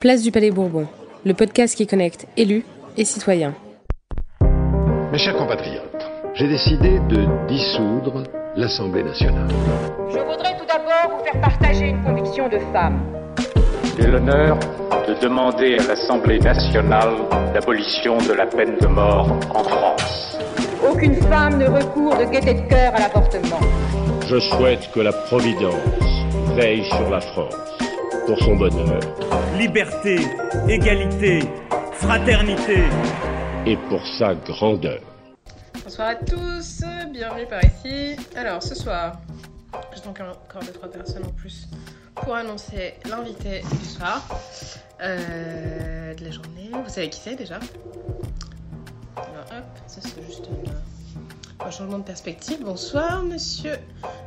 Place du Palais Bourbon, le podcast qui connecte élus et citoyens. Mes chers compatriotes, j'ai décidé de dissoudre l'Assemblée nationale. Je voudrais tout d'abord vous faire partager une conviction de femme. J'ai l'honneur de demander à l'Assemblée nationale l'abolition de la peine de mort en France. Aucune femme ne recourt de gaieté de cœur à l'avortement. Je souhaite que la Providence veille sur la France pour son bonheur liberté, égalité, fraternité. et pour sa grandeur. Bonsoir à tous, bienvenue par ici. Alors ce soir, j'ai donc encore deux trois personnes en plus pour annoncer l'invité du soir euh, de la journée. Vous savez qui c'est déjà Alors hop, ça c'est juste une- un changement de perspective. Bonsoir Monsieur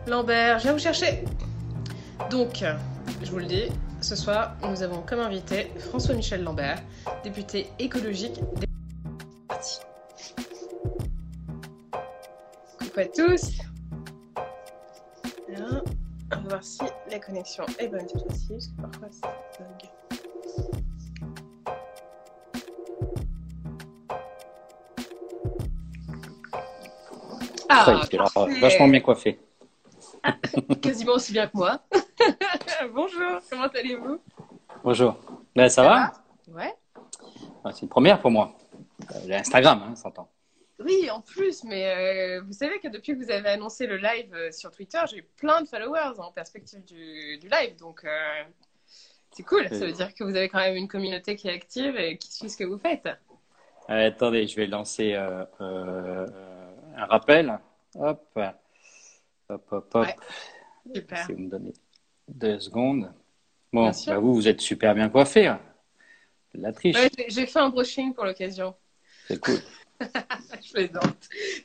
Lambert, je viens vous chercher. Donc, je vous le dis, ce soir nous avons comme invité François-Michel Lambert, député écologique des partis. Coucou à tous. Là, on va voir si la connexion est bonne cette fois-ci, parce que parfois ça bug. Ça y est, tu l'as parfait. vachement bien coiffé. Quasiment aussi bien que moi. Bonjour, comment allez-vous? Bonjour. Ben, ça va? Ouais. Ah, C'est une première pour moi. Euh, L'Instagram, hein, s'entend. Oui, en plus, mais euh, vous savez que depuis que vous avez annoncé le live euh, sur Twitter, j'ai eu plein de followers en perspective du, du live, donc euh, c'est cool. Ça veut dire que vous avez quand même une communauté qui est active et qui suit ce que vous faites. Attendez, je vais lancer un rappel. Hop. Hop, hop, hop. Ouais. Super. Si vous me donnez deux secondes. Bon, bah, vous, vous êtes super bien coiffé. hein. La triche. Ouais, j'ai- fait un brushing pour l'occasion. C'est cool. je plaisante.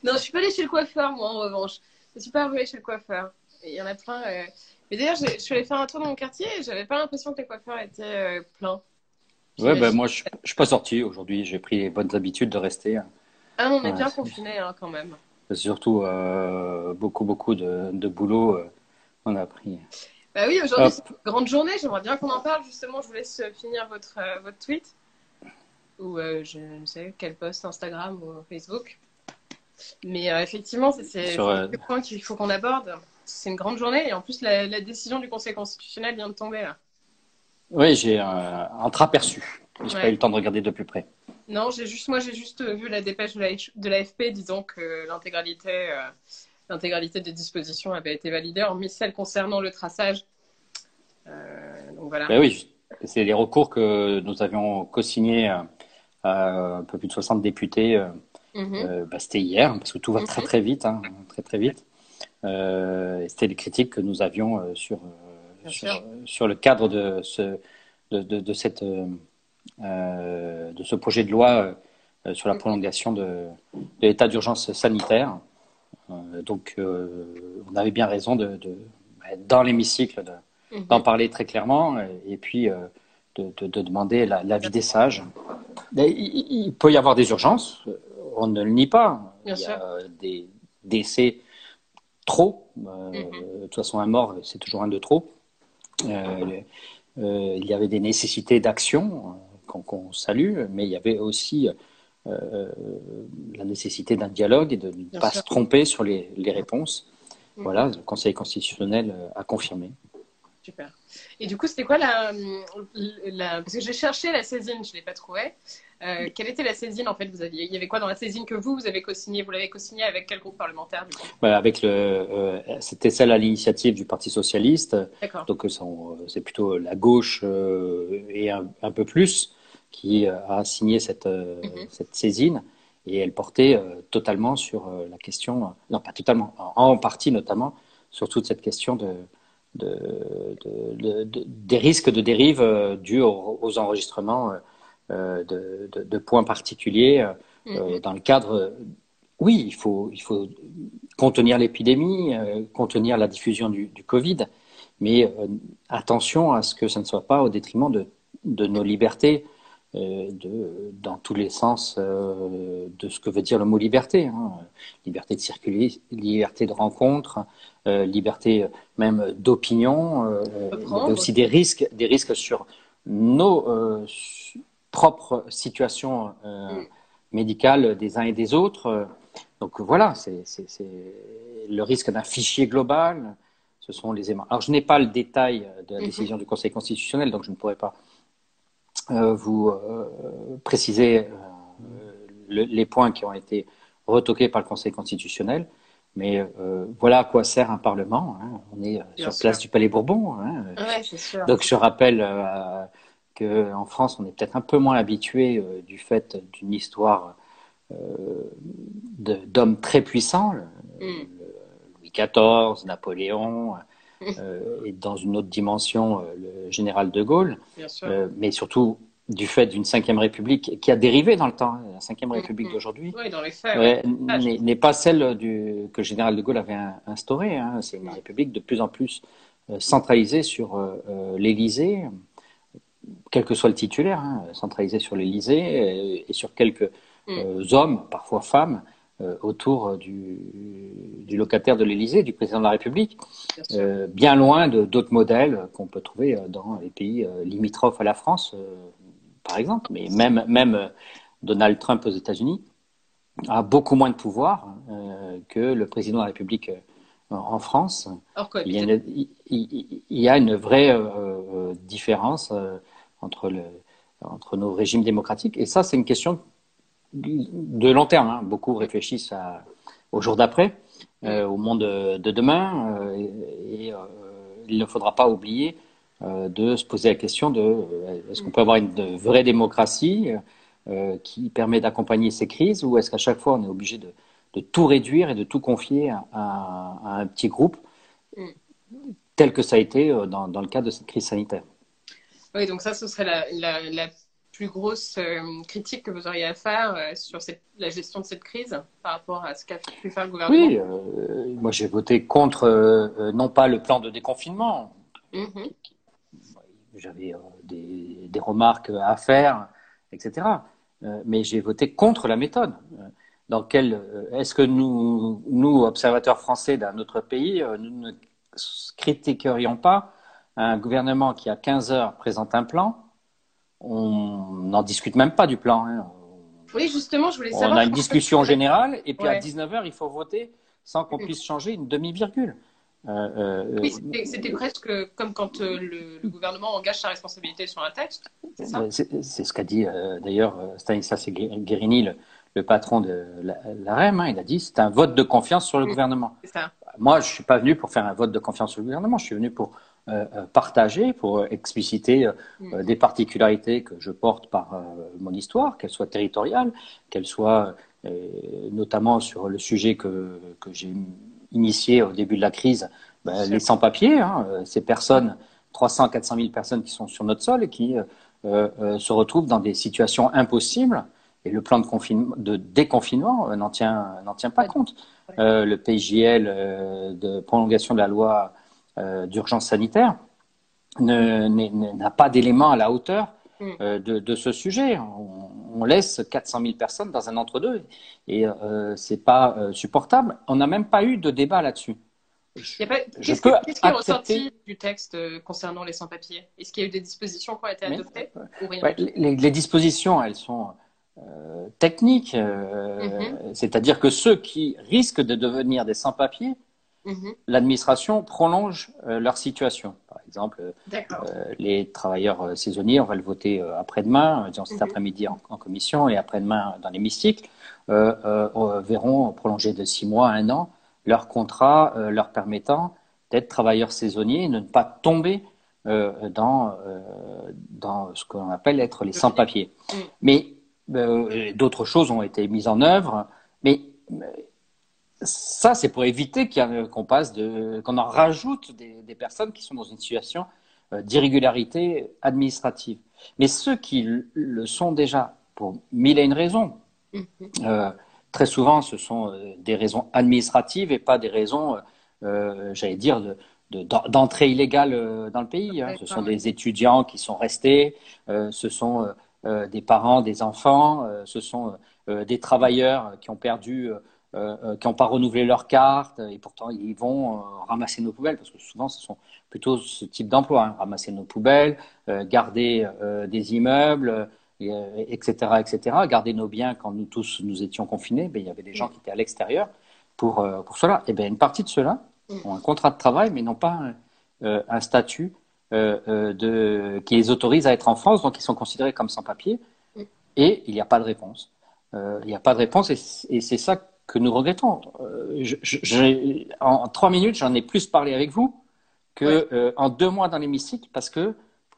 Non, je suis pas allée chez le coiffeur, moi, en revanche. Je suis pas arrivée chez le coiffeur. Il y en a plein. euh. Mais d'ailleurs, je suis allée faire un tour dans mon quartier et j'avais pas l'impression que les coiffeurs étaient euh, pleins. Ouais, ben, moi, je ne suis pas sorti aujourd'hui. J'ai pris les bonnes habitudes de rester. hein. Ah, on est Ouais, bien confinés hein, quand même. Surtout euh, beaucoup, beaucoup de, de boulot. on a pris. Bah oui, aujourd'hui, Hop. c'est une grande journée. J'aimerais bien qu'on en parle. Justement, je vous laisse finir votre, euh, votre tweet. Ou euh, je ne sais quel post Instagram ou Facebook. Mais euh, effectivement, c'est euh, le point qu'il faut qu'on aborde. C'est une grande journée. Et en plus, la, la décision du Conseil constitutionnel vient de tomber là. Oui, j'ai un entreaperçu. J'ai Ouais. pas eu le temps de regarder de plus près. Non, j'ai juste, moi, j'ai juste vu la dépêche de la, l'AFP disant que l'intégralité, euh, l'intégralité des dispositions avait été validée, hormis celle concernant le traçage. Euh, donc voilà. Ben oui, c'est les recours que nous avions co-signés euh, à un peu plus de 60 députés. euh, Mhm. euh, bah, c'était hier, parce que tout va Mhm. très très vite, hein, très très vite. Euh, c'était les critiques que nous avions euh, sur, euh, sur, le cadre de ce, de, de, de cette, euh, euh, de ce projet de loi euh, sur la Mhm. prolongation de, de l'état d'urgence sanitaire. Euh, donc, euh, on avait bien raison de, de bah, dans l'hémicycle Mhm. d'en parler très clairement euh, et puis de, de- de demander la- l'avis des sages. Mais il, il peut y avoir des urgences, on ne le nie pas. Bien il y sûr. a des décès trop. Euh, Mhm. De toute façon, un mort, c'est toujours un de trop. Euh, euh, il y avait des nécessités d'action qu'on salue, mais il y avait aussi la nécessité d'un dialogue et de ne Bien pas sûr. se tromper sur les, les réponses. Mhm. Voilà, le Conseil constitutionnel euh, a confirmé. Super. Et du coup, c'était quoi la, la- Parce que j'ai cherché la saisine, je ne l'ai pas trouvée. Euh, quelle était la saisine en fait vous aviez Il y avait quoi dans la saisine que vous, vous avez co-signé Vous l'avez co-signé avec quel groupe parlementaire du coup? Voilà, avec le, euh, c'était celle à l'initiative du Parti socialiste. D'accord. Donc euh, euh, c'est plutôt la gauche euh, et un, un peu plus qui euh, a signé cette, euh, Mhm. cette saisine et elle portait euh, totalement sur euh, la question, euh, non pas totalement, en, en partie notamment sur toute cette question de, des risques de dérive dus aux, enregistrements de, points particuliers mm-hmm. dans le cadre. Oui, il faut, il faut contenir l'épidémie, contenir la diffusion du, du Covid, mais attention à ce que ça ne soit pas au détriment de, de nos libertés de, dans tous les sens euh, de ce que veut dire le mot liberté. Hein. Liberté de circuler, liberté de rencontre, euh, liberté même d'opinion, mais aussi des risques, des risques sur nos propres situations mm. médicales des uns et des autres. Donc voilà, c'est le risque d'un fichier global. Ce sont les aimants. Alors je n'ai pas le détail de la mm-hmm. décision du Conseil constitutionnel, donc je ne pourrais pas euh, vous euh, préciser euh, les points qui ont été retoqués par le Conseil constitutionnel. Mais voilà à quoi sert un Parlement. Hein. On est sur place du Palais Bourbon. Hein. sûr. Donc je rappelle qu'en France, on est peut-être un peu moins habitué du fait d'une histoire d'hommes très puissants, mm. Louis XIV, Napoléon, euh, et dans une autre dimension, euh, le général de Gaulle, euh, mais surtout du fait d'une cinquième république qui a dérivé dans le temps. Hein. La cinquième république mm-hmm. d'aujourd'hui n'est pas celle du, que le général de Gaulle avait instaurée. Hein. C'est une république de plus en plus centralisée sur l'Élysée, quel que soit le titulaire, hein, centralisée sur l'Élysée et, sur quelques mm. hommes, parfois femmes, euh, autour du, du, locataire de l'Élysée, du président de la République, euh, bien loin d'autres modèles qu'on peut trouver euh, dans les pays limitrophes à la France, par exemple. Mais même, même Donald Trump aux États-Unis a beaucoup moins de pouvoir que le président de la République en France. il, y a une, il, y a une, vraie différence entre, le, entre nos régimes démocratiques. Et ça, c'est une question de long terme. Hein. Beaucoup réfléchissent au jour d'après, euh, au monde de demain, euh, et, euh, il ne faudra pas oublier de se poser la question de est-ce qu'on peut avoir une vraie démocratie qui permet d'accompagner ces crises, ou est-ce qu'à chaque fois on est obligé de, tout réduire et de tout confier à, un petit groupe, tel que ça a été dans, le cadre de cette crise sanitaire? Oui, donc ça, ce serait la plus grosse euh, critique que vous auriez à faire euh, sur la gestion de cette crise par rapport à ce qu'a pu faire le gouvernement? Oui, euh, moi j'ai voté contre, non pas le plan de déconfinement. Mm-hmm. J'avais des, des, remarques à faire, etc. mais j'ai voté contre la méthode. Dans quelle est-ce que nous, nous, observateurs français d'un autre pays, nous ne critiquerions pas un gouvernement qui à 15 heures présente un plan on n'en discute même pas du plan. Hein. Oui, justement, je voulais savoir. On a une discussion générale et puis à 19h, il faut voter sans qu'on puisse changer une demi-virgule. Euh, euh, oui, c'était presque comme quand euh, le, gouvernement engage sa responsabilité sur un texte. C'est ce qu'a dit d'ailleurs Stanislas Guérini, le, patron de la, REM. Hein. il a dit c'est un vote de confiance sur le gouvernement. Moi, je ne suis pas venu pour faire un vote de confiance sur le gouvernement, je suis venu pour euh, euh, partager pour expliciter euh, mm. des particularités que je porte par mon histoire, qu'elles soient territoriales, qu'elles soient notamment sur le sujet que, que j'ai initié au début de la crise, ben, les sans-papiers, hein, ces personnes, 300, 400 000 personnes qui sont sur notre sol et qui se retrouvent dans des situations impossibles. Et le plan de, confinement, de déconfinement n'en tient, tient pas compte. le PJL de prolongation de la loi d'urgence sanitaire n'a pas d'éléments à la hauteur mm. euh, de, ce sujet. On, laisse 400 000 personnes dans un entre-deux et euh, c'est pas supportable. On n'a même pas eu de débat là-dessus. Qu'est-ce qui est ressorti du texte concernant les sans-papiers? Est-ce qu'il y a eu des dispositions qui ont été adoptées les, dispositions, elles sont techniques, mm-hmm. c'est-à-dire que ceux qui risquent de devenir des sans-papiers Mhm. l'administration prolonge euh, leur situation. Par exemple, euh, les travailleurs euh, saisonniers, on va le voter après-demain, disons cet mhm. après-midi en, commission et après-demain dans l'hémicycle, verront prolonger de six mois à un an leur contrat leur permettant d'être travailleurs saisonniers et de ne pas tomber dans, dans ce qu'on appelle être les sans-papiers. Mais d'autres choses ont été mises en œuvre, mais ça, c'est pour éviter qu'on passe de, qu'on en rajoute des, des personnes qui sont dans une situation euh, d'irrégularité administrative. Mais ceux qui le sont déjà, pour mille et une raisons, Mhm. euh, très souvent, ce sont euh, des raisons administratives et pas des raisons, euh, j'allais dire, de- de- d'en- d'entrée illégale dans le pays. hein. Ce sont des étudiants qui sont restés, euh, ce sont euh, des parents, des enfants, euh, ce sont des travailleurs qui ont perdu, euh, euh, qui n'ont pas renouvelé leur carte et pourtant ils vont euh, ramasser nos poubelles parce que souvent ce sont plutôt ce type d'emploi, hein, ramasser nos poubelles, euh, garder des immeubles, etc., etc., garder nos biens quand nous tous nous étions confinés. Ben, il y avait des gens qui étaient à l'extérieur pour, pour cela. Et bien, une partie de ceux-là ont un contrat de travail, mais n'ont pas un, un statut de, qui les autorise à être en France, donc ils sont considérés comme sans-papiers. Et il n'y a pas de réponse. Il n'y a pas de réponse, et c'est ça que nous regrettons. Euh, je- je- j'ai- en, trois minutes, j'en ai plus parlé avec vous que euh, en deux mois dans l'hémicycle, parce que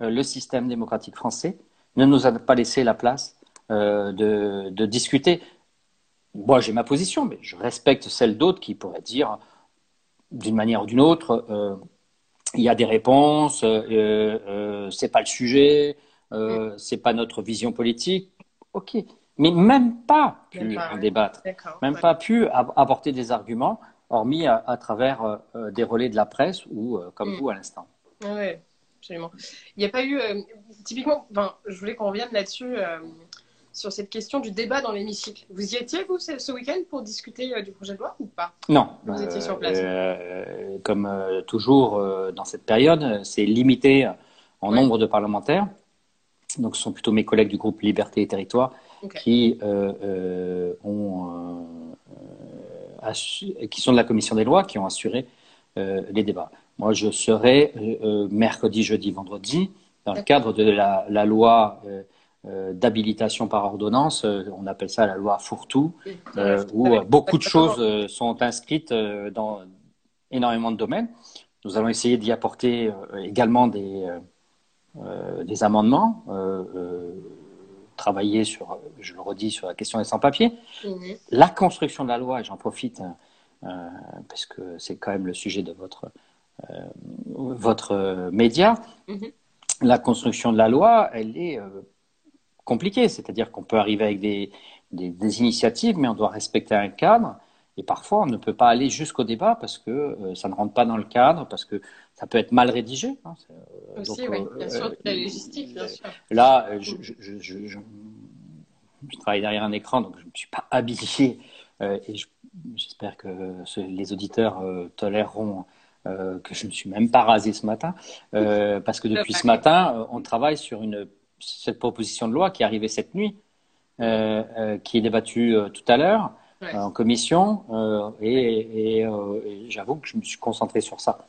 euh, le système démocratique français ne nous a pas laissé la place de, de discuter. Moi, j'ai ma position, mais je respecte celle d'autres qui pourraient dire, d'une manière ou d'une autre, euh, il y a des réponses, euh, euh, c'est pas le sujet, c'est pas notre vision politique. Ok, mais même pas pu Même pas, en débattre, même pas pu apporter des arguments, hormis à, à travers euh, euh, des relais de la presse ou euh, comme Mm. vous à l'instant. Ah ouais, absolument. Il n'y a pas eu, euh, typiquement, je voulais qu'on revienne là-dessus, sur cette question du débat dans l'hémicycle. Vous y étiez, vous, ce, week-end, pour discuter du projet de loi ou pas? Non. Vous étiez sur place. comme toujours dans cette période, c'est limité en Ouais. nombre de parlementaires. Donc, ce sont plutôt mes collègues du groupe Liberté et Territoire qui euh, euh, ont, euh, qui sont de la commission des lois, qui ont assuré euh, les débats. Moi, je serai mercredi, jeudi, vendredi dans le cadre de la, la loi euh, d'habilitation par ordonnance. euh, on appelle ça la loi Fourtou euh, où beaucoup de choses sont inscrites dans énormément de domaines. Nous allons essayer d'y apporter également des, des amendements, euh, euh, travailler sur, je le redis, sur la question des sans-papiers. Mhm. La construction de la loi, et j'en profite euh, parce que c'est quand même le sujet de votre, euh, votre euh, média, Mhm. la construction de la loi, elle est euh, compliquée. C'est-à-dire qu'on peut arriver avec des, des, des initiatives, mais on doit respecter un cadre. Et parfois, on ne peut pas aller jusqu'au débat parce que euh, ça ne rentre pas dans le cadre, parce que ça peut être mal rédigé. hein. Euh, Aussi, donc, oui, euh, bien sûr, euh, toute la logistique, bien sûr. Là, je, je, je, je, travaille derrière un écran, donc je ne me suis pas habillé. et je- j'espère que ce- les auditeurs toléreront que je ne suis même pas rasé ce matin. parce que depuis ce matin, on travaille sur une, cette proposition de loi qui est arrivée cette nuit, qui est débattue tout à l'heure Ouais. euh, en commission. euh, et et, euh, et j'avoue que je me suis concentré sur ça.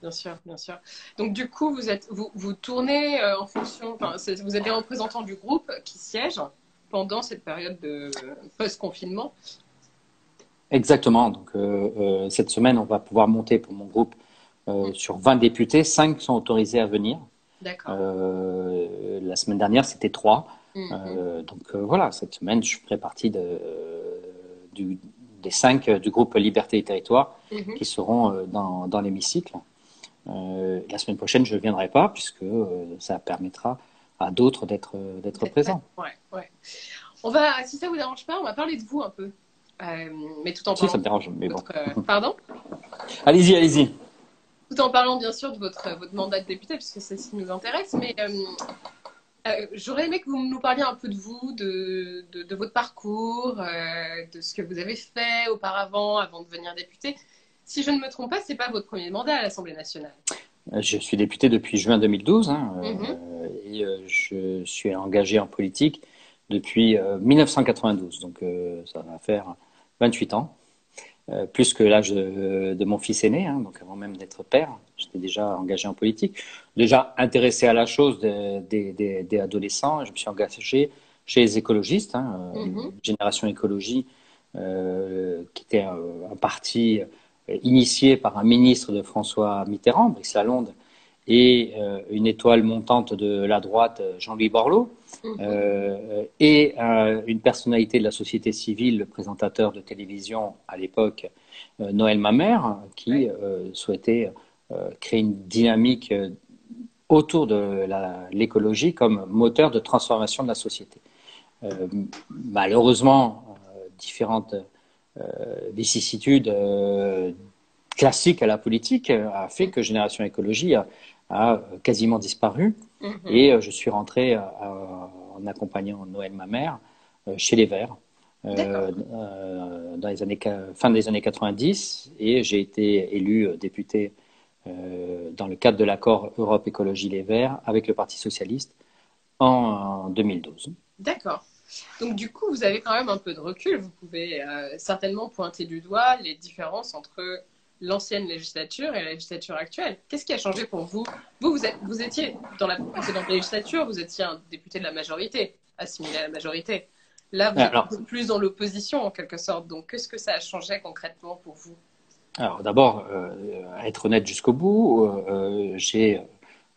Bien sûr, bien sûr. Donc du coup, vous êtes, vous, vous tournez en fonction. Vous êtes des représentants du groupe qui siègent pendant cette période de post-confinement. Exactement. Donc, euh, cette semaine, on va pouvoir monter pour mon groupe euh, sur 20 députés. 5 sont autorisés à venir. D'accord. La semaine dernière, c'était 3. Mhm. Euh, donc, euh, voilà, cette semaine, je ferai partie de, du, des 5 du groupe Liberté et Territoire Mhm. qui seront euh, dans, dans l'hémicycle. Euh, la semaine prochaine, je ne viendrai pas puisque euh, ça permettra à d'autres d'être d'être présents. Ouais, ouais. On va, si ça vous dérange pas, on va parler de vous un peu. Euh, mais tout en Si, ça me dérange, mais bon. euh, pardon? Allez-y, allez-y. Tout en parlant bien sûr de votre, votre mandat de député, puisque c'est ce qui nous intéresse. Mais euh, euh, j'aurais aimé que vous nous parliez un peu de vous, de, de, de votre parcours, euh, de ce que vous avez fait auparavant avant de devenir député. Si je ne me trompe pas, c'est pas votre premier mandat à l'Assemblée nationale. Je suis député depuis juin 2012 hein, euh, Mhm. et euh, je suis engagé en politique depuis euh, 1992, donc euh, ça va faire 28 ans, euh, plus que l'âge de, de mon fils aîné, hein, donc avant même d'être père, j'étais déjà engagé en politique, déjà intéressé à la chose des, adolescents, je me suis engagé chez les écologistes, hein, euh, Mhm. Génération Écologie, euh, qui était un, un parti initié par un ministre de François Mitterrand, Brice Lalonde, et euh, une étoile montante de la droite, Jean-Louis Borloo. Euh, et euh, une personnalité de la société civile, le présentateur de télévision à l'époque, euh, Noël Mamère, qui souhaitait créer une dynamique autour de l'écologie comme moteur de transformation de la société. Malheureusement, différentes vicissitudes classiques à la politique a fait que Génération Écologie a, a quasiment disparu. Mhm. Et euh, je suis rentré euh, euh, en accompagnant Noël, ma mère, chez les Verts, dans les années, fin des années 90, et j'ai été élu député dans le cadre de l'accord Europe Écologie Les Verts avec le Parti Socialiste en, 2012. D'accord. Donc du coup, vous avez quand même un peu de recul. Vous pouvez euh, certainement pointer du doigt les différences entre l'ancienne législature et la législature actuelle. Qu'est-ce qui a changé pour vous? Vous, vous, êtes- vous étiez dans la précédente législature, vous étiez un député de la majorité, assimilé à la majorité. Là, vous êtes Alors- un peu plus dans l'opposition en quelque sorte. Donc qu'est-ce que ça a changé concrètement pour vous? Alors d'abord, euh, à être honnête jusqu'au bout, euh, euh, j'ai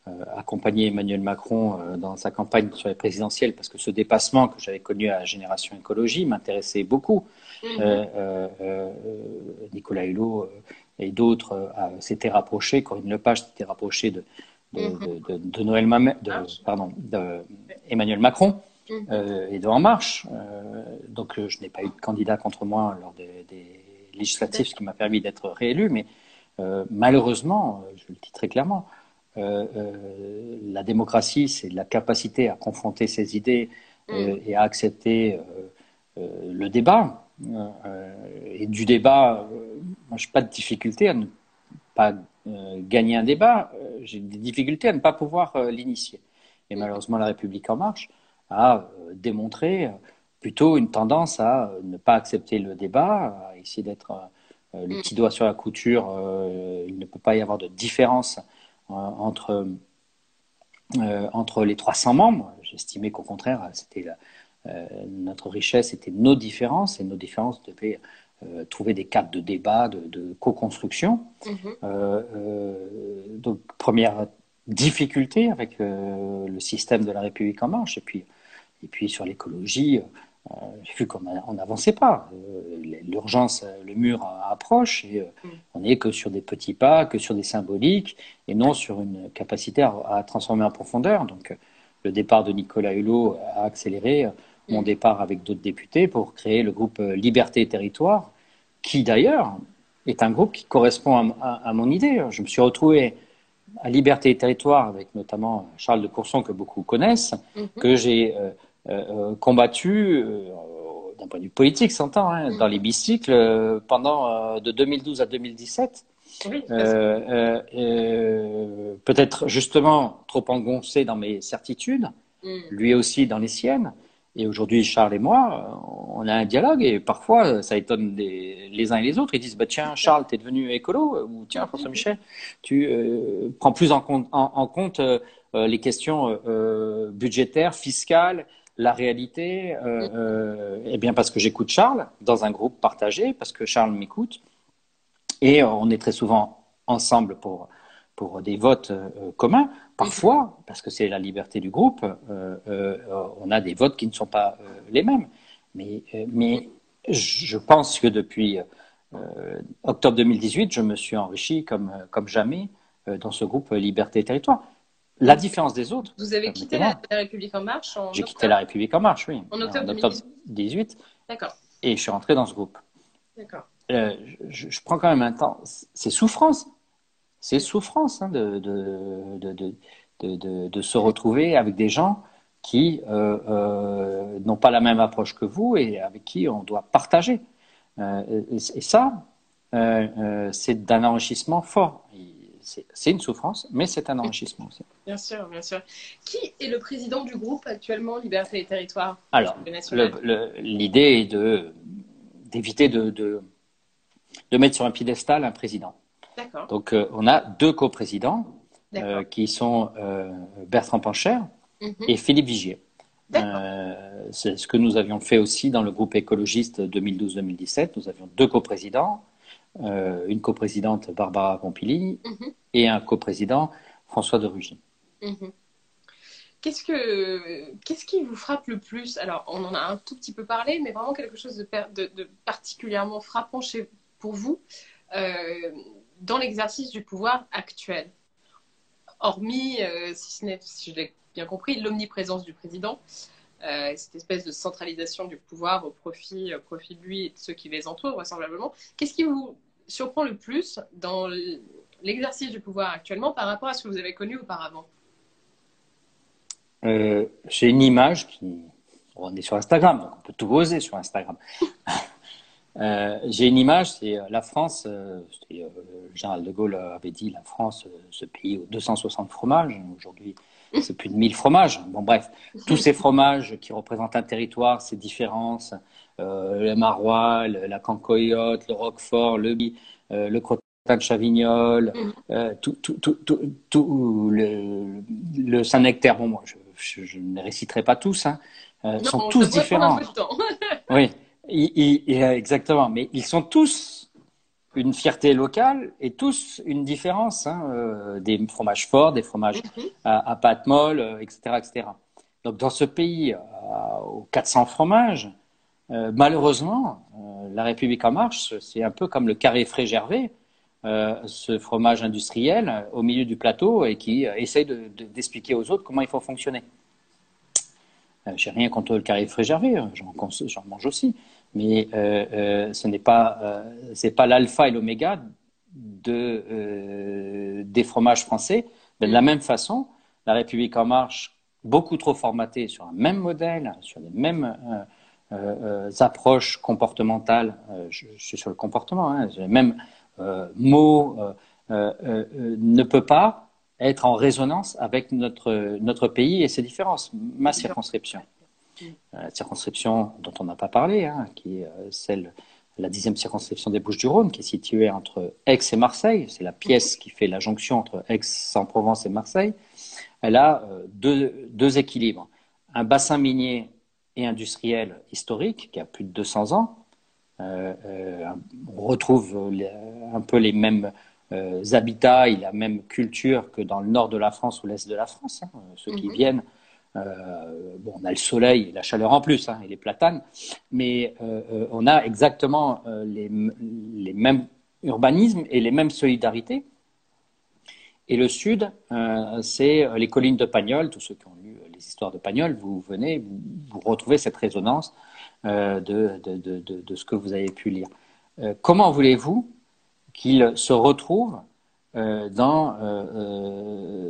euh, accompagné Emmanuel Macron dans sa campagne sur les présidentielles parce que ce dépassement que j'avais connu à Génération Écologie m'intéressait beaucoup. Mhm. Euh, euh, euh, Nicolas Hulot et d'autres euh, s'étaient rapprochés, Corinne Lepage s'était rapprochée de, de, Mhm. de, de, de Noël de, pardon, Emmanuel Macron Mhm. euh, et de En Marche. Euh, donc je n'ai pas eu de candidat contre moi lors des, des législatives, ce qui m'a permis d'être réélu, mais euh, malheureusement, je le dis très clairement, la démocratie, c'est la capacité à confronter ses idées euh, et à accepter le débat. Euh, et du débat, euh, moi, je n'ai pas de difficulté à ne pas euh, gagner un débat. J'ai des difficultés à ne pas pouvoir l'initier. Et malheureusement, la République en marche a démontré plutôt une tendance à ne pas accepter le débat, à essayer d'être le petit doigt sur la couture. il ne peut pas y avoir de différence entre entre les 300 membres. J'estimais qu'au contraire, c'était la- notre richesse, c'était nos différences, et nos différences devaient euh, trouver des cadres de débat, de, de co-construction. Mhm. Euh, euh, donc, première difficulté avec euh, le système de la République en marche, et puis, et puis sur l'écologie, euh, vu qu'on n'avançait pas. Euh, L'urgence, euh, le mur euh, approche, et euh, Mm. on n'est que sur des petits pas, que sur des symboliques, et non sur une capacité à, à transformer en profondeur. Donc, euh, le départ de Nicolas Hulot a accéléré euh, mon Mm. départ avec d'autres députés pour créer le groupe euh, Liberté et Territoire, qui d'ailleurs est un groupe qui correspond à, à- à mon idée. Je me suis retrouvé à Liberté et Territoire avec notamment Charles de Courson que beaucoup connaissent, Mhm. que j'ai euh, euh, combattu euh, d'un point de vue politique, s'entend, hein, Mhm. dans l'hémicycle euh, pendant euh, de 2012 à 2017. Oui, parce que- Euh, euh, euh, peut-être justement trop engoncé dans mes certitudes, Mhm. lui aussi dans les siennes. Et aujourd'hui, Charles et moi, euh, on a un dialogue et parfois, euh, ça étonne des- les uns et les autres. Ils disent, bah, tiens, Charles, t'es devenu écolo ou tiens, François-Michel, tu euh, prends plus en compte, en, en compte euh, euh, les questions euh, euh, budgétaires, fiscales, la réalité. Euh, euh, eh bien, parce que j'écoute Charles dans un groupe partagé, parce que Charles m'écoute. Et euh, on est très souvent ensemble pour, pour des votes euh, communs. Parfois, parce que c'est la liberté du groupe, euh, euh, on a des votes qui ne sont pas euh, les mêmes. Mais, mais je pense que depuis octobre 2018, je me suis enrichi comme, comme jamais dans ce groupe Liberté et Territoire. La différence des autres. Vous avez quitté la, la République en marche en J'ai quitté la République en marche, oui. En octobre 2018. D'accord. Et je suis rentré dans ce groupe. D'accord. Je, je, prends quand même un temps. C'est souffrance. C'est souffrance hein, de, de, de, de, se retrouver avec des gens qui euh, euh, n'ont pas la même approche que vous et avec qui on doit partager. Euh, et, et, ça, c'est d'un enrichissement fort. C'est une souffrance, mais c'est un enrichissement aussi. Bien sûr, bien sûr. Qui est le président du groupe actuellement Liberté et Territoire Alors, l'idée est d'éviter de, de, de, mettre sur un piédestal un président. Donc, euh, on a deux coprésidents euh, qui sont euh, Bertrand Pancher Mhm. mm -hmm. et Philippe Vigier. C'est ce que nous avions fait aussi dans le groupe écologiste 2012-2017. Nous avions deux coprésidents, une coprésidente Barbara Pompili Mhm. et un coprésident François de Rugy. Mhm. Qu'est-ce, que, qu'est-ce qui vous frappe le plus? Alors, on en a un tout petit peu parlé, mais vraiment quelque chose de, de, de particulièrement frappant chez, pour vous euh, dans l'exercice du pouvoir actuel Hormis, euh, si, ce n'est, si je l'ai bien compris, l'omniprésence du président, euh, cette espèce de centralisation du pouvoir au profit, au profit de lui et de ceux qui les entourent, vraisemblablement. Qu'est-ce qui vous surprend le plus dans l'exercice du pouvoir actuellement par rapport à ce que vous avez connu auparavant? Euh, J'ai une image qui. On est sur Instagram, donc on peut tout oser sur Instagram. euh, J'ai une image, c'est la France. Euh, le général de Gaulle avait dit la France, ce pays aux 260 fromages. Aujourd'hui, c'est plus de 1000 fromages. Bon, bref, tous ces fromages qui représentent un territoire, ces différences, euh, le maroilles, la cancoyote, le roquefort, le, euh, le crottin de chavignol, mm. euh, tout, tout, tout, tout, le, le Saint-Nectaire. Bon, moi, je, je, ne les réciterai pas tous, hein, euh, sont tous différents. oui, exactement, mais ils sont tous une fierté locale et tous une différence, hein, euh, des fromages forts, des fromages mhm. à, à, pâte molle, euh, etc., etc. Donc dans ce pays euh, aux 400 fromages, euh, malheureusement, la République en marche, c'est un peu comme le carré frais Gervais, ce fromage industriel au milieu du plateau et qui essaye d'expliquer de, aux autres comment il faut fonctionner. J'ai rien contre le carré frais Gervais, j'en mange aussi mais euh, euh, ce n'est pas, euh, c'est pas l'alpha et l'oméga de, des fromages français. de la même façon, la République en marche, beaucoup trop formatée sur un même modèle, sur les mêmes approches comportementales, je, suis sur le comportement, hein, les mêmes mots, ne peut pas être en résonance avec notre, notre pays et ses différences. Ma circonscription. Euh, la circonscription dont on n'a pas parlé, hein, qui est euh, celle, la dixième circonscription des Bouches-du-Rhône, qui est située entre Aix et Marseille. C'est la pièce qui fait la jonction entre Aix-en-Provence et Marseille. Elle a euh, deux, deux, équilibres. Un bassin minier et industriel historique qui a plus de 200 ans. Euh, euh, on retrouve les, un peu les mêmes euh, habitats et la même culture que dans le nord de la France ou l'est de la France. Hein. Ceux qui mhm. viennent euh, bon, on a le soleil et la chaleur en plus, hein, et les platanes, mais euh, euh, on a exactement les, mêmes urbanismes et les mêmes solidarités. Et le sud, c'est les collines de Pagnol. Tous ceux qui ont lu les histoires de Pagnol, vous venez, vous, retrouvez cette résonance de, de, ce que vous avez pu lire. comment voulez-vous qu'il se retrouve dans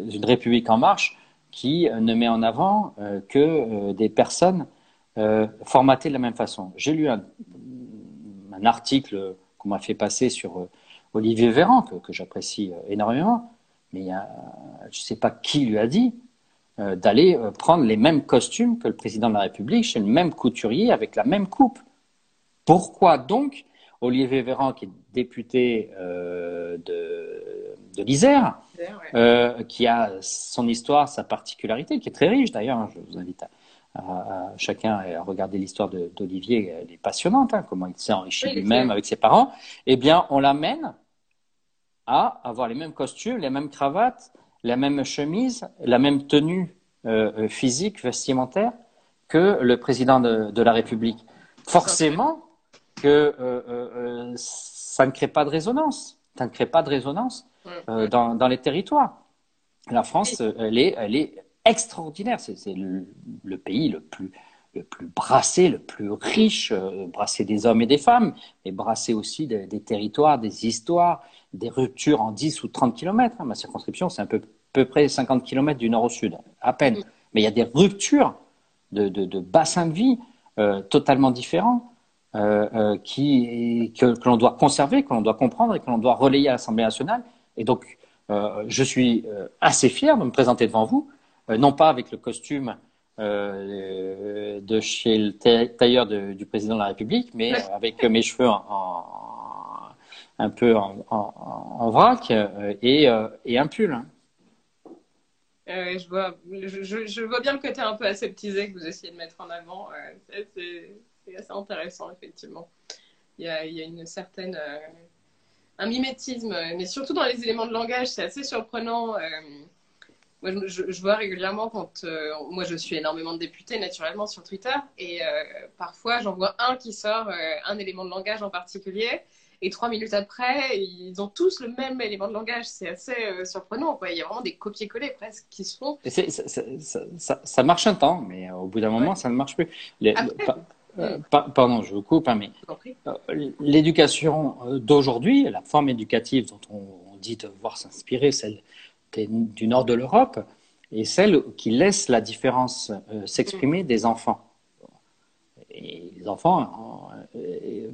une République en marche? Qui euh, ne met en avant euh, que euh, des personnes formatées de la même façon. J'ai lu un, article qu'on m'a fait passer sur Olivier Véran, que, j'apprécie énormément, mais je ne sais pas qui lui a dit d'aller prendre les mêmes costumes que le président de la République chez le même couturier avec la même coupe. Pourquoi donc Olivier Véran, qui est député euh, de, de l'Isère, euh, qui a son histoire, sa particularité, qui est très riche d'ailleurs. Hein, je vous invite à, à, chacun à regarder l'histoire d'Olivier, elle est passionnante, hein, comment il s'est enrichi lui-même avec ses parents. Eh bien, on l'amène à avoir les mêmes costumes, les mêmes cravates, la même chemise, la même tenue euh, physique, vestimentaire que le président de, de la République. Forcément que euh, euh, euh, ça ne crée pas de résonance. Ça ne crée pas de résonance euh, dans, dans, les territoires. La France, elle est, elle est extraordinaire. C'est le, le, pays le plus, le plus brassé, le plus riche, euh, brassé des hommes et des femmes, mais brassé aussi des, des, territoires, des histoires, des ruptures en 10 ou 30 kilomètres. Hein. Ma circonscription, c'est un peu, peu près 50 kilomètres du nord au sud, à peine. Mais il y a des ruptures de, de, de bassins de vie euh, totalement différents. Euh, euh, qui, que, que l'on doit conserver, que l'on doit comprendre et que l'on doit relayer à l'Assemblée nationale. Et donc, euh, je suis assez fier de me présenter devant vous, non pas avec le costume de chez le tailleur de, du président de la République, mais avec mes cheveux en, en, un peu en, en vrac et, et, un pull. Euh, je, vois, je, je, vois bien le côté un peu aseptisé que vous essayez de mettre en avant. C'est assez intéressant, effectivement. Il y a, il y a une certaine. Euh, un mimétisme, mais surtout dans les éléments de langage, c'est assez surprenant. Euh, Moi, je, je vois régulièrement quand euh, moi je suis énormément de députés naturellement sur Twitter et parfois j'en vois un qui sort un élément de langage en particulier et trois minutes après ils ont tous le même élément de langage. C'est assez surprenant. Quoi. Il y a vraiment des copier-coller presque qui se font. Ça, ça, ça, ça, marche un temps, mais au bout d'un moment ouais. ça ne marche plus. Les, après, euh, pardon, je vous coupe, hein, mais euh, l'éducation d'aujourd'hui, la forme éducative dont on, on dit devoir s'inspirer, celle des, du nord de l'Europe, est celle qui laisse la différence euh, s'exprimer mm. des enfants. Et les enfants, et,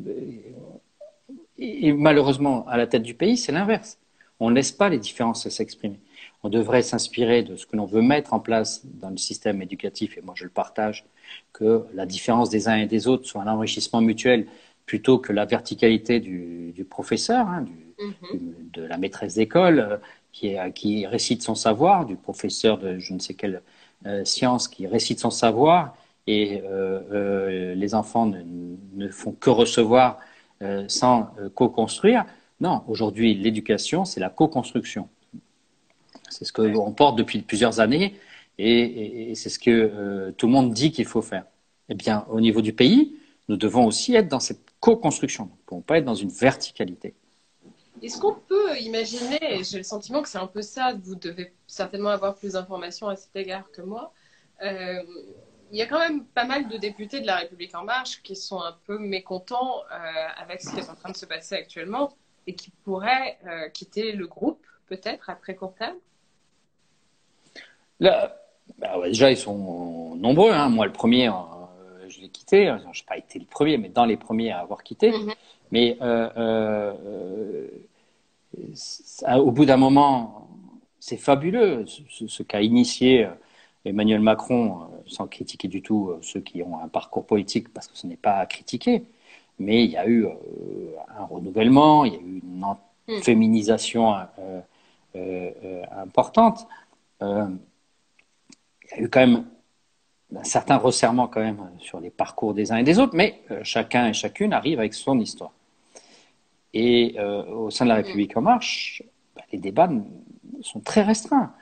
et, malheureusement, à la tête du pays, c'est l'inverse. On ne laisse pas les différences s'exprimer. On devrait s'inspirer de ce que l'on veut mettre en place dans le système éducatif, et moi je le partage, que la différence des uns et des autres soit un enrichissement mutuel plutôt que la verticalité du, du professeur, hein, du, mm-hmm. de la maîtresse d'école euh, qui, qui, récite son savoir, du professeur de je ne sais quelle euh, science qui récite son savoir, et euh, euh les enfants ne, ne, font que recevoir sans co-construire. Non, aujourd'hui, l'éducation, c'est la co-construction. C'est ce qu'on porte depuis plusieurs années et, et, c'est ce que euh, tout le monde dit qu'il faut faire. Eh bien, au niveau du pays, nous devons aussi être dans cette co-construction. Nous ne pouvons pas être dans une verticalité. Est-ce qu'on peut imaginer, et j'ai le sentiment que c'est un peu ça, vous devez certainement avoir plus d'informations à cet égard que moi, euh, il y a quand même pas mal de députés de la République en marche qui sont un peu mécontents euh, avec ce qui est en train de se passer actuellement et qui pourraient euh, quitter le groupe peut-être à très court terme? Là, bah ouais, déjà, ils sont nombreux. Hein. Moi, le premier, euh, je l'ai quitté. Je n'ai pas été le premier, mais dans les premiers à avoir quitté. Mm -hmm. Mais euh, euh, ça, au bout d'un moment, c'est fabuleux ce, ce qu'a initié Emmanuel Macron, sans critiquer du tout ceux qui ont un parcours politique, parce que ce n'est pas à critiquer. Mais il y a eu un renouvellement, il y a eu une mm. féminisation importante il y a eu quand même un certain resserrement quand même sur les parcours des uns et des autres, mais euh, chacun et chacune arrive avec son histoire. Et euh, au sein de la République en marche, bah, les débats sont très restreints.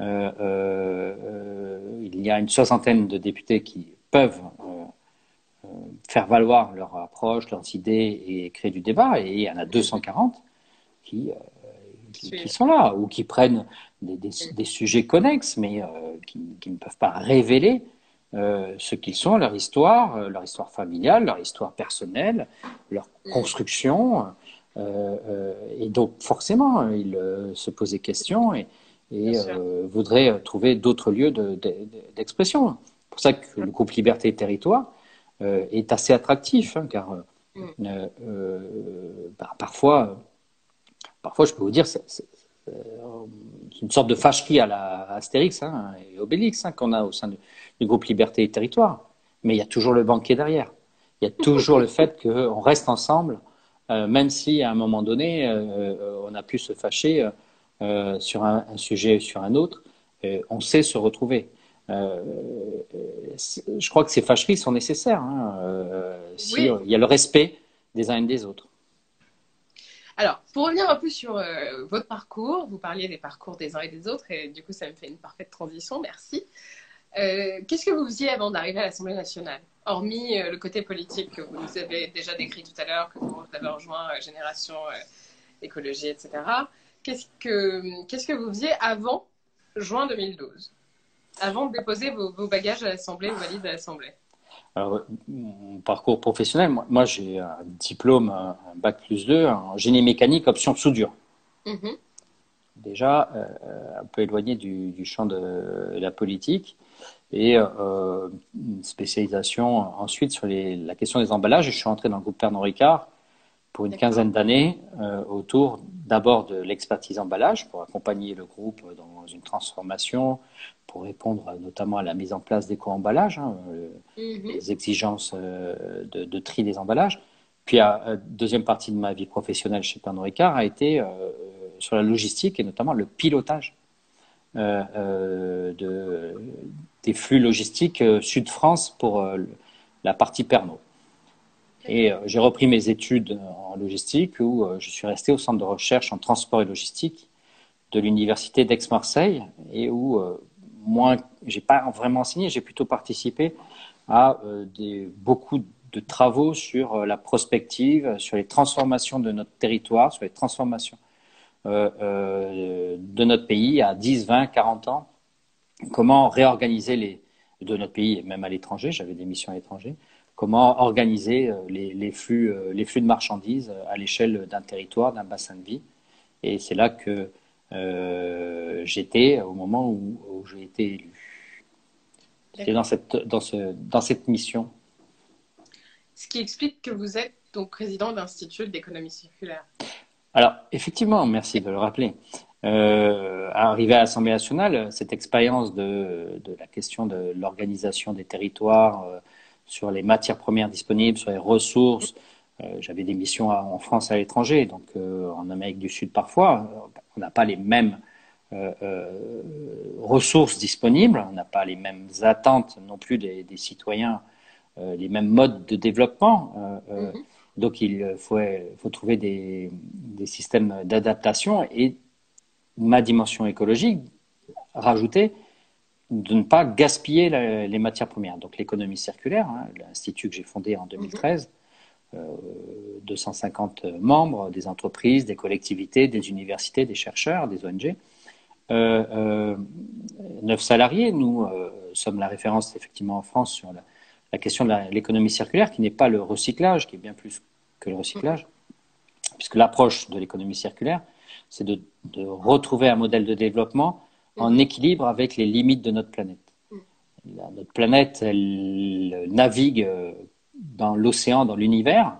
Euh, euh il y a une soixantaine de députés qui peuvent faire valoir leur approche, leurs idées et créer du débat, et il y en a 240 qui qui, qui, sont là ou qui prennent des, des, des sujets connexes, mais euh, qui, qui, ne peuvent pas révéler euh, ce qu'ils sont, leur histoire, euh, leur histoire familiale, leur histoire personnelle, leur construction. Et donc, forcément, ils se posent des questions et, et voudraient trouver d'autres lieux d'expression. De, de, C'est pour ça que le groupe Liberté et Territoire est assez attractif, hein, car mm. bah, parfois, parfois, je peux vous dire, une sorte de fâcherie à la Astérix hein, et Obélix hein, qu'on a au sein du, du, groupe Liberté et Territoire. Mais il y a toujours le banquier derrière. Il y a toujours le fait qu'on reste ensemble, euh, même si à un moment donné, euh, on a pu se fâcher euh, sur un, un, sujet ou sur un autre. on sait se retrouver. je crois que ces fâcheries sont nécessaires. Hein, si oui. il y a le respect des uns et des autres. Alors, pour revenir un peu sur euh, votre parcours, vous parliez des parcours des uns et des autres, et du coup, ça me fait une parfaite transition, merci. Euh, Qu'est-ce que vous faisiez avant d'arriver à l'Assemblée nationale? Hormis euh, le côté politique que vous nous avez déjà décrit tout à l'heure, que vous avez rejoint Génération Écologie, etc. Qu'est-ce que, qu'est-ce que vous faisiez avant juin 2012 Avant de déposer vos, vos bagages à l'Assemblée, vos valises à l'Assemblée? Alors, mon parcours professionnel, moi, moi j'ai un diplôme, un bac plus 2 en génie mécanique, option soudure. Mm -hmm. Déjà, euh, un peu éloigné du, du, champ de la politique. Et euh, une spécialisation ensuite sur les, la question des emballages. Je suis entré dans le groupe Pernod Ricard pour une quinzaine d'années euh, autour d'abord de l'expertise emballage pour accompagner le groupe dans une transformation, pour répondre notamment à la mise en place d'éco-emballages, hein, mm -hmm. les exigences euh, de, de, tri des emballages. Puis la euh, deuxième partie de ma vie professionnelle chez Pernod Ricard a été euh, sur la logistique et notamment le pilotage de, des flux logistiques Sud-France pour la partie Pernod. Et euh, j'ai repris mes études en logistique où euh, je suis resté au centre de recherche en transport et logistique de l'université d'Aix-Marseille et où moins, j'ai pas vraiment enseigné, j'ai plutôt participé à beaucoup de travaux sur la prospective, sur les transformations de notre territoire, sur les transformations de notre pays à 10, 20, 40 ans. Comment réorganiser les, de notre pays et même à l'étranger, j'avais des missions à l'étranger, comment organiser euh, les, flux, euh, les flux de marchandises euh, à l'échelle d'un territoire, d'un bassin de vie. Et c'est là que j'étais au moment où, j'ai été élu. J'étais dans cette, dans, ce, dans cette mission. Ce qui explique que vous êtes donc président d'Institut d'économie circulaire. Alors, effectivement, merci de le rappeler. Euh, arrivé à l'Assemblée nationale, cette expérience de, de, la question de l'organisation des territoires, sur les matières premières disponibles, sur les ressources. Euh, j'avais des missions en France à l'étranger, donc euh, en Amérique du Sud parfois. On n'a pas les mêmes euh, ressources disponibles, on n'a pas les mêmes attentes non plus des, citoyens, les mêmes modes de développement. Mm-hmm. Donc il faut, faut trouver des, des systèmes d'adaptation et ma dimension écologique, rajouter de ne pas gaspiller les matières premières. Donc l'économie circulaire, hein, l'institut que j'ai fondé en 2013, 250 euh, membres, des entreprises, des collectivités, des universités, des chercheurs, des ONG, euh, euh, 9 salariés. Nous sommes la référence effectivement en France sur la, question de l'économie circulaire, qui n'est pas le recyclage, qui est bien plus que le recyclage, puisque l'approche de l'économie circulaire, c'est de, de retrouver un modèle de développement en équilibre avec les limites de notre planète. notre planète, elle navigue euh, dans l'océan, dans l'univers,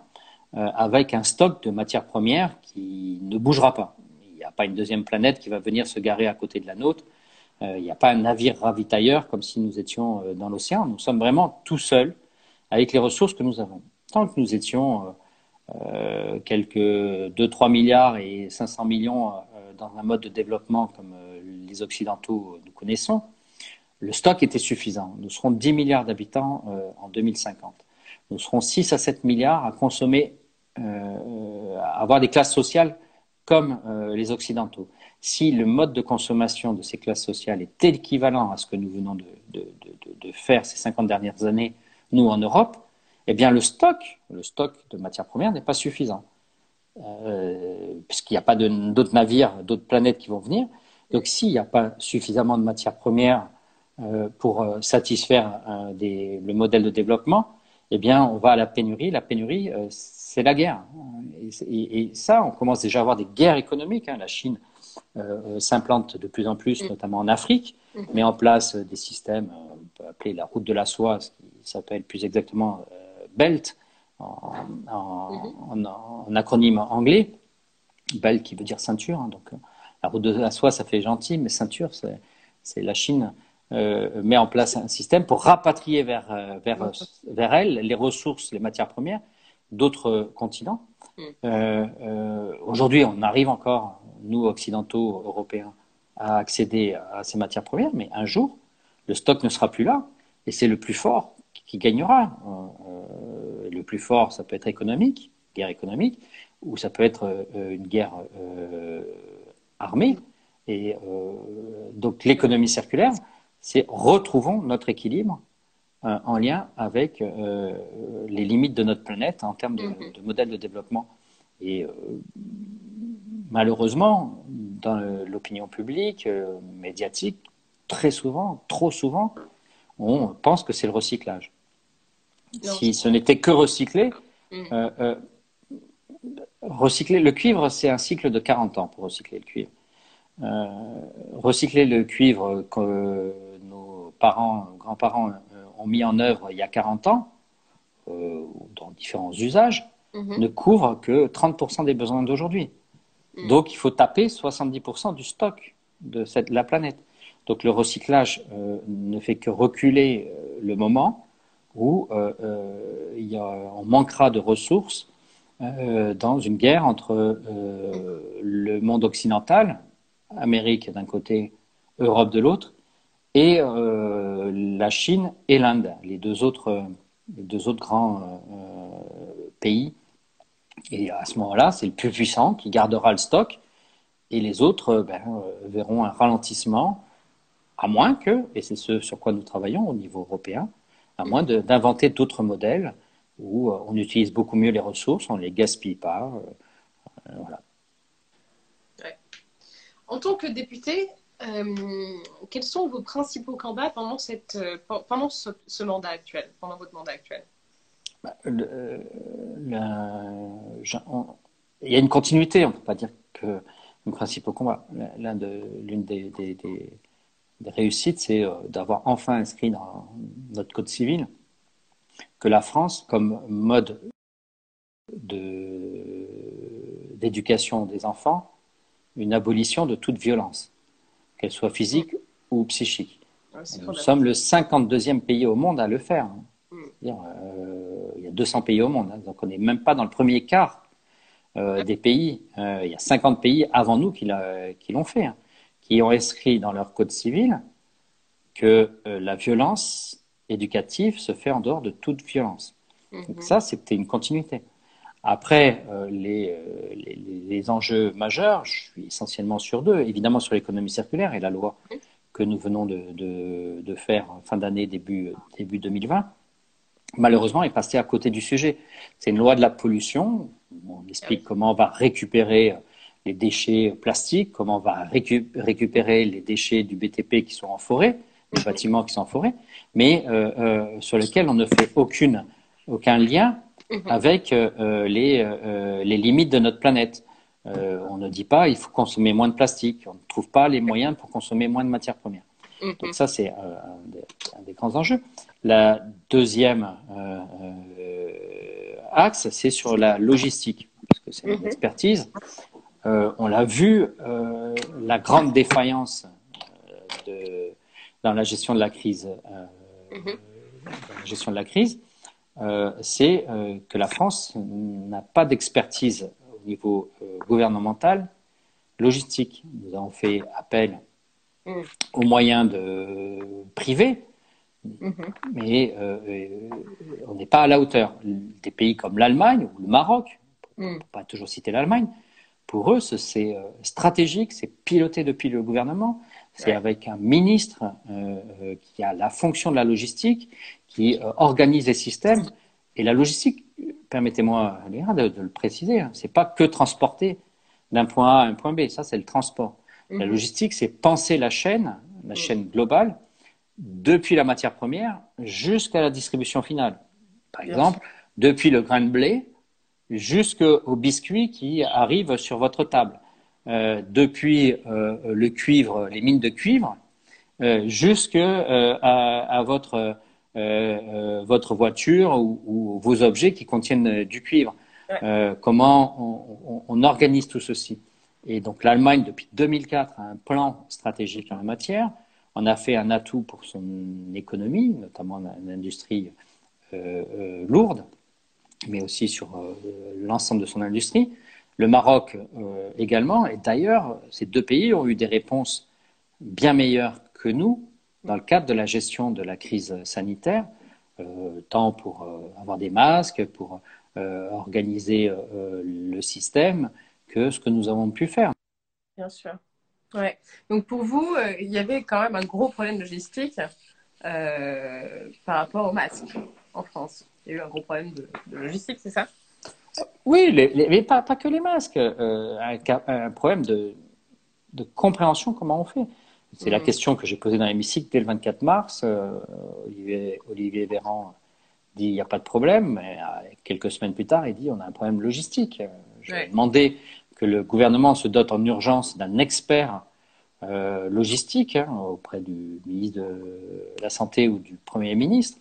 euh, avec un stock de matières premières qui ne bougera pas. Il n'y a pas une deuxième planète qui va venir se garer à côté de la nôtre. Euh, il n'y a pas un navire ravitailleur comme si nous étions dans l'océan. Nous sommes vraiment tout seuls avec les ressources que nous avons. Tant que nous étions quelques 2-3 milliards et 500 millions dans un mode de développement comme les Occidentaux nous connaissons, le stock était suffisant. Nous serons 10 milliards d'habitants euh, en 2050. Nous serons 6 à 7 milliards à consommer, euh, à avoir des classes sociales comme euh, les Occidentaux. Si le mode de consommation de ces classes sociales est équivalent à ce que nous venons de, faire ces 50 dernières années, nous en Europe, eh bien le stock, le stock de matières premières n'est pas suffisant. puisqu'il n'y a pas d'autres navires, d'autres planètes qui vont venir. Donc s'il n'y a pas suffisamment de matières premières euh, pour euh, satisfaire euh, le modèle de développement, eh bien on va à la pénurie. La pénurie, c'est la guerre. Et, ça, on commence déjà à avoir des guerres économiques. Hein. La Chine s'implante de plus en plus, mm. notamment en Afrique, mm. met en place des systèmes, on peut appeler la route de la soie, ce qui s'appelle plus exactement BELT mm-hmm. en, acronyme anglais. BELT qui veut dire ceinture, hein, donc la route de la soie, ça fait gentil, mais ceinture, c'est la Chine euh, met en place un système pour rapatrier vers, euh, vers, vers elle les ressources, les matières premières d'autres continents. Mm. Euh, aujourd'hui, on arrive encore, nous, occidentaux, européens, à accéder à ces matières premières, mais un jour, le stock ne sera plus là, et c'est le plus fort qui gagnera. le plus fort, ça peut être économique, guerre économique, ou ça peut être une guerre armée. Et euh, donc l'économie circulaire, c'est retrouvons notre équilibre euh, en lien avec euh, les limites de notre planète en termes de, mhm. de modèle de développement. Et malheureusement, dans l'opinion publique, médiatique, très souvent, trop souvent, on pense que c'est le recyclage. si ce n'était que recycler, mhm. Recycler le cuivre, c'est un cycle de 40 ans pour recycler le cuivre. Euh, recycler le cuivre que nos parents, grands-parents euh, ont mis en œuvre il y a 40 ans, euh, dans différents usages, mhm. ne couvre que 30% des besoins d'aujourd'hui. Mhm. Donc il faut taper 70% du stock de cette, la planète. Donc le recyclage ne fait que reculer le moment où il y a, on manquera de ressources dans une guerre entre le monde occidental, Amérique d'un côté, Europe de l'autre, et euh, la Chine et l'Inde, les deux autres, deux autres grands euh, pays. Et à ce moment-là, c'est le plus puissant qui gardera le stock et les autres ben, verront un ralentissement, à moins que, et c'est ce sur quoi nous travaillons au niveau européen, à moins d'inventer d'autres modèles où on utilise beaucoup mieux les ressources, on ne les gaspille pas. voilà. En tant que député, euh, quels sont vos principaux combats pendant, cette, euh, pendant ce, mandat actuel, pendant votre mandat actuel? Bah, euh, Il y a une continuité, on ne peut pas dire que nos principaux combats. L'une des, des, des, réussites, c'est d'avoir enfin inscrit dans notre code civil que la France, comme mode d'éducation des enfants, une abolition de toute violence qu'elle soit physique ou psychique. Nous sommes le 52e pays au monde à le faire. Hein. Mm. Euh, il y a 200 pays au monde, hein. donc on n'est même pas dans le premier quart euh, des pays. Euh, il y a 50 pays avant nous qui l'ont fait, hein, qui ont inscrit dans leur code civil que la violence éducative se fait en dehors de toute violence. Donc mm-hmm. ça, c'était une continuité. Après, euh, les, les, les, enjeux majeurs, je suis essentiellement sur deux. Évidemment sur l'économie circulaire et la loi que nous venons de, de, de faire fin d'année, début, début 2020, malheureusement est passée à côté du sujet. C'est une loi de la pollution. On explique comment on va récupérer les déchets plastiques, comment on va récupérer les déchets du BTP qui sont en forêt, les bâtiments qui sont en forêt, mais euh, euh, sur lesquels on ne fait aucune, aucun lien Mhm. avec euh, les, les, limites de notre planète. on ne dit pas il faut consommer moins de plastique. On ne trouve pas les moyens pour consommer moins de matières premières. Mhm. Donc ça, c'est un, des grands enjeux. La deuxième axe, c'est sur la logistique, parce que c'est une mhm. expertise. on l'a vu, la grande défaillance de, dans la gestion de la crise, dans la gestion de la crise, euh, c'est euh, que la France n'a pas d'expertise au niveau euh, gouvernemental logistique. Nous avons fait appel mm. aux moyens de privés, mm-hmm. mais on n'est pas à la hauteur. Des pays comme l'Allemagne ou le Maroc, pour ne mm. pas toujours citer l'Allemagne, pour eux, c'est stratégique, c'est piloté depuis le gouvernement, c'est avec un ministre qui a la fonction de la logistique qui euh, organise les systèmes. Et la logistique, permettez-moi de, de, le préciser, hein, c'est pas que transporter d'un point A à un point B, ça c'est le transport. La mhm. logistique, c'est penser la chaîne, la chaîne globale, depuis la matière première jusqu'à la distribution finale. Par exemple, depuis le grain de blé jusqu'au biscuit qui arrive sur votre table. Euh, depuis euh, le cuivre, les mines de cuivre, euh, jusqu'à à votre votre voiture ou, vos objets qui contiennent du cuivre. comment on, organise tout ceci? Et donc l'Allemagne, depuis 2004, a un plan stratégique en la matière. On a fait un atout pour son économie, notamment l'industrie lourde, mais aussi sur l'ensemble de son industrie. Le Maroc également. Et d'ailleurs, ces deux pays ont eu des réponses bien meilleures que nous dans le cadre de la gestion de la crise sanitaire, euh, tant pour euh, avoir des masques, pour euh, organiser le système, que ce que nous avons pu faire. Bien sûr. Ouais. Donc pour vous, il y avait quand même un gros problème logistique par rapport aux masques en France. Il y a eu un gros problème de, logistique, c'est ça? Oui, mais pas, pas, que les masques. Un, un, problème de, de compréhension comment on fait. C'est la mm. question que j'ai posée dans l'hémicycle dès le 24 mars. Euh, Olivier, Olivier, Véran dit il n'y a pas de problème, mais euh, quelques semaines plus tard, il dit on a un problème logistique. Euh, j'ai demandé que le gouvernement se dote en urgence d'un expert logistique hein, auprès du ministre de la Santé ou du Premier ministre.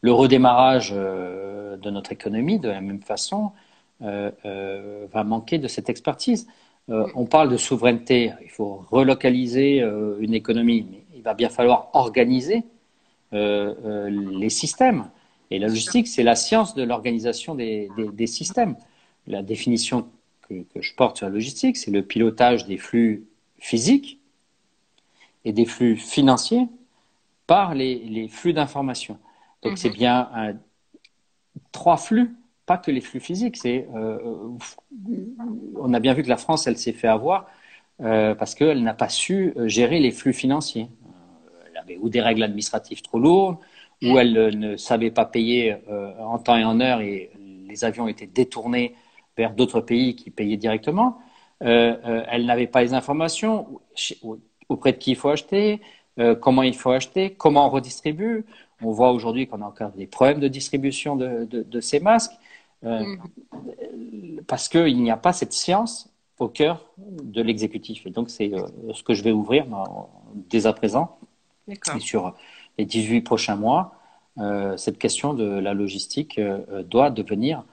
Le redémarrage de notre économie, de la même façon, va manquer de cette expertise. Euh, on parle de souveraineté, il faut relocaliser euh, une économie, mais il va bien falloir organiser euh, les systèmes. Et la logistique, c'est la science de l'organisation des, systèmes. La définition que, je porte sur la logistique, c'est le pilotage des flux physiques et des flux financiers par les, flux d'informations. Donc c'est mhm. bien trois flux pas que les flux physiques. C'est, on a bien vu que la France, elle s'est fait avoir parce qu'elle n'a pas su gérer les flux financiers. Elle avait ou des règles administratives trop lourdes, ou elle ne savait pas payer en temps et en heure et les avions étaient détournés vers d'autres pays qui payaient directement. elle n'avait pas les informations auprès de qui il faut acheter, comment il faut acheter, comment on redistribue. On voit aujourd'hui qu'on a encore des problèmes de distribution de, ces masques euh, mm. parce qu'il n'y a pas cette science au cœur de l'exécutif. Et donc, c'est euh, ce que je vais ouvrir dès à présent. Et sur les 18 prochains mois, euh, cette question de la logistique doit devenir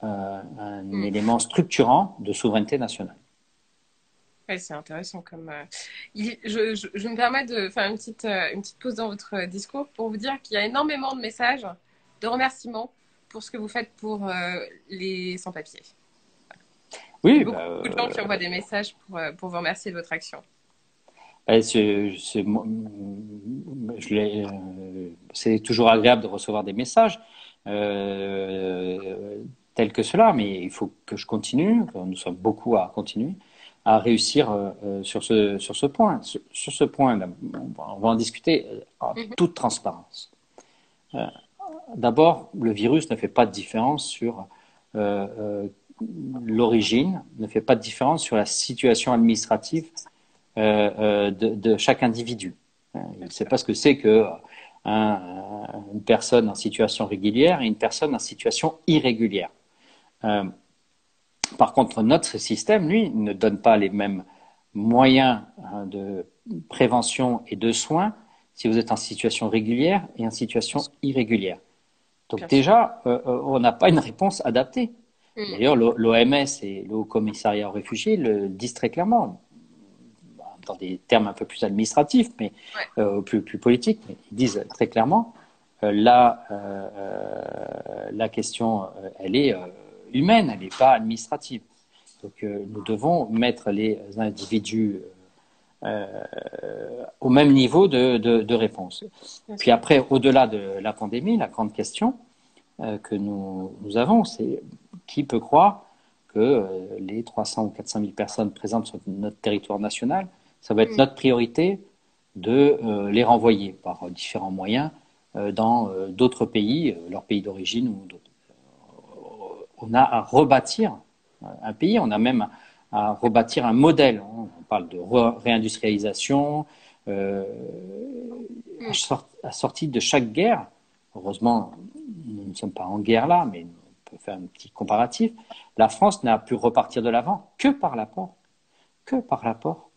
un mm. élément structurant de souveraineté nationale c'est intéressant comme. Euh, je, me permets de faire une petite, euh, une petite pause dans votre discours pour vous dire qu'il y a énormément de messages de remerciements pour ce que vous faites pour euh, les sans-papiers. Oui, beaucoup, bah, de gens qui envoient des messages pour, pour vous remercier de votre action. C'est toujours agréable de recevoir des messages tels que cela, mais il faut que je continue. Nous sommes beaucoup à continuer à réussir euh, euh, sur, ce, sur ce point. Sur, ce point, on va en discuter euh, en mhm. toute transparence. D'abord, le virus ne fait pas de différence sur l'origine, ne fait pas de différence sur la situation administrative de, chaque individu. Il ne sait pas ce que c'est que une personne en situation régulière et une personne en situation irrégulière. Par contre, notre système, lui, ne donne pas les mêmes moyens hein, de prévention et de soins si vous êtes en situation régulière et en situation irrégulière. Donc déjà, euh, euh, on n'a pas une réponse adaptée. Mm. D'ailleurs, l'OMS et le Haut Commissariat aux réfugiés le disent très clairement, dans des termes un peu plus administratifs, mais euh, plus, plus politiques, mais ils disent très clairement, là, la question, elle est humaine, elle n'est pas administrative. Donc euh, nous devons mettre les individus euh, au même niveau de, réponse. Puis après, au-delà de la pandémie, la grande question euh, que nous, avons, c'est qui peut croire que les 300 ou 400 000 personnes présentes sur notre territoire national, ça va être mm. notre priorité de les renvoyer par différents moyens dans d'autres pays, leur pays d'origine ou d'autres on a à rebâtir un pays, on a même à rebâtir un modèle. On parle de réindustrialisation, euh, à sortie de chaque guerre. Heureusement, nous ne sommes pas en guerre là, mais on peut faire un petit comparatif. La France n'a pu repartir de l'avant que par l'apport, que par l'apport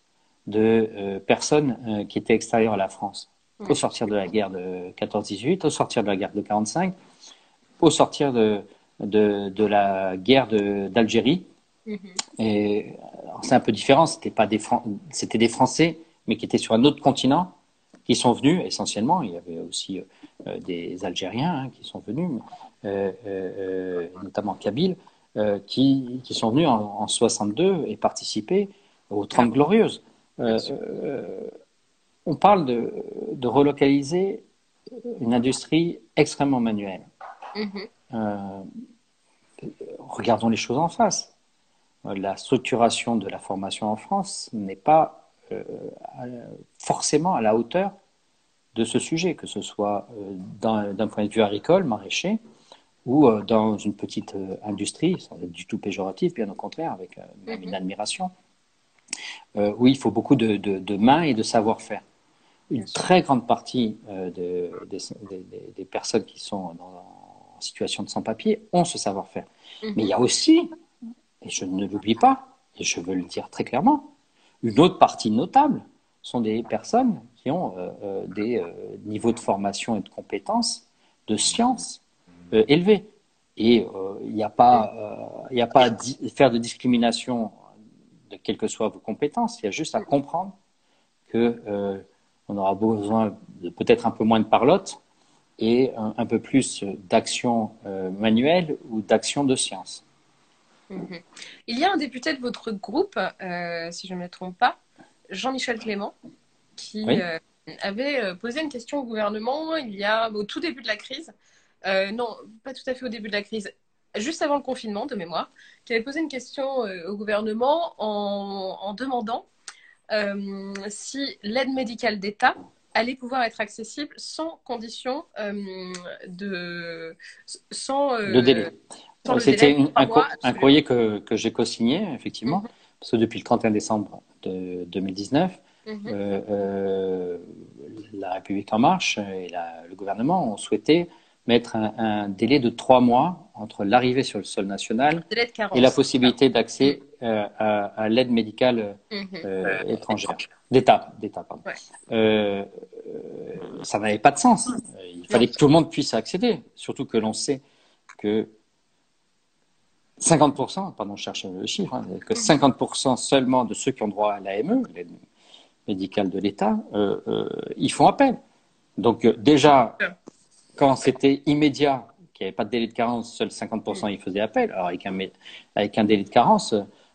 de euh, personnes euh, qui étaient extérieures à la France. Au sortir de la guerre de 14-18, au sortir de la guerre de 45, au sortir de, de, la guerre d'Algérie. Mhm. Et c'est un peu différent, c'était pas des c'était des Français, mais qui étaient sur un autre continent, qui sont venus essentiellement. Il y avait aussi euh, des Algériens hein, qui sont venus, euh, euh, notamment Kabyle, qui, qui, sont venus en, 62 et participer aux Trente Glorieuses. on parle de, de, relocaliser une industrie extrêmement manuelle. Mhm regardons les choses en face. La structuration de la formation en France n'est pas euh, forcément à la hauteur de ce sujet, que ce soit euh, d'un point de vue agricole, maraîcher, ou euh, dans une petite industrie, sans être du tout péjoratif, bien au contraire, avec une mhm. admiration, où il faut beaucoup de, mains et de savoir-faire. Une très grande partie des, personnes qui sont en situation de sans-papier ont ce savoir-faire. Mhm. Mais il y a aussi, et je ne l'oublie pas, et je veux le dire très clairement, une autre partie notable sont des personnes qui ont euh, euh, des euh, niveaux de formation et de compétences, de sciences élevés. Et il n'y a pas, il a pas à faire de discrimination de quelles que soient vos compétences. Il y a juste à comprendre que on aura besoin de peut-être un peu moins de parlotte et un, peu plus d'action euh, manuelle ou d'action de science. Mhm. Il y a un député de votre groupe, euh, si je ne me trompe pas, Jean-Michel Clément, qui euh, avait posé une question au gouvernement il y a au tout début de la crise. non, pas tout à fait au début de la crise. juste avant le confinement, de mémoire, qui avait posé une question au gouvernement en, en demandant si l'aide médicale d'État allait pouvoir être accessible sans condition de sans le délai. C'était un, courrier que, que j'ai co-signé, effectivement, mhm. parce que depuis le 31 décembre de 2019, mhm. euh, euh, la République en marche et le gouvernement ont souhaité mettre un, délai de trois mois entre l'arrivée sur le sol national et la possibilité d'accès mhm. euh, à, l'aide médicale étrangère, d'État, d'État, pardon. ça n'avait pas de sens. Il fallait que tout le monde puisse accéder, surtout que l'on sait que 50%, pardon, je cherche le chiffre, hein, que 50% seulement de ceux qui ont droit à l'AME, l'aide médicale de l'État, euh, euh, ils font appel. Donc euh, déjà, quand c'était immédiat, qu'il n'y avait pas de délai de carence, seuls 50% ils faisaient appel. Alors avec un, avec un délai de carence,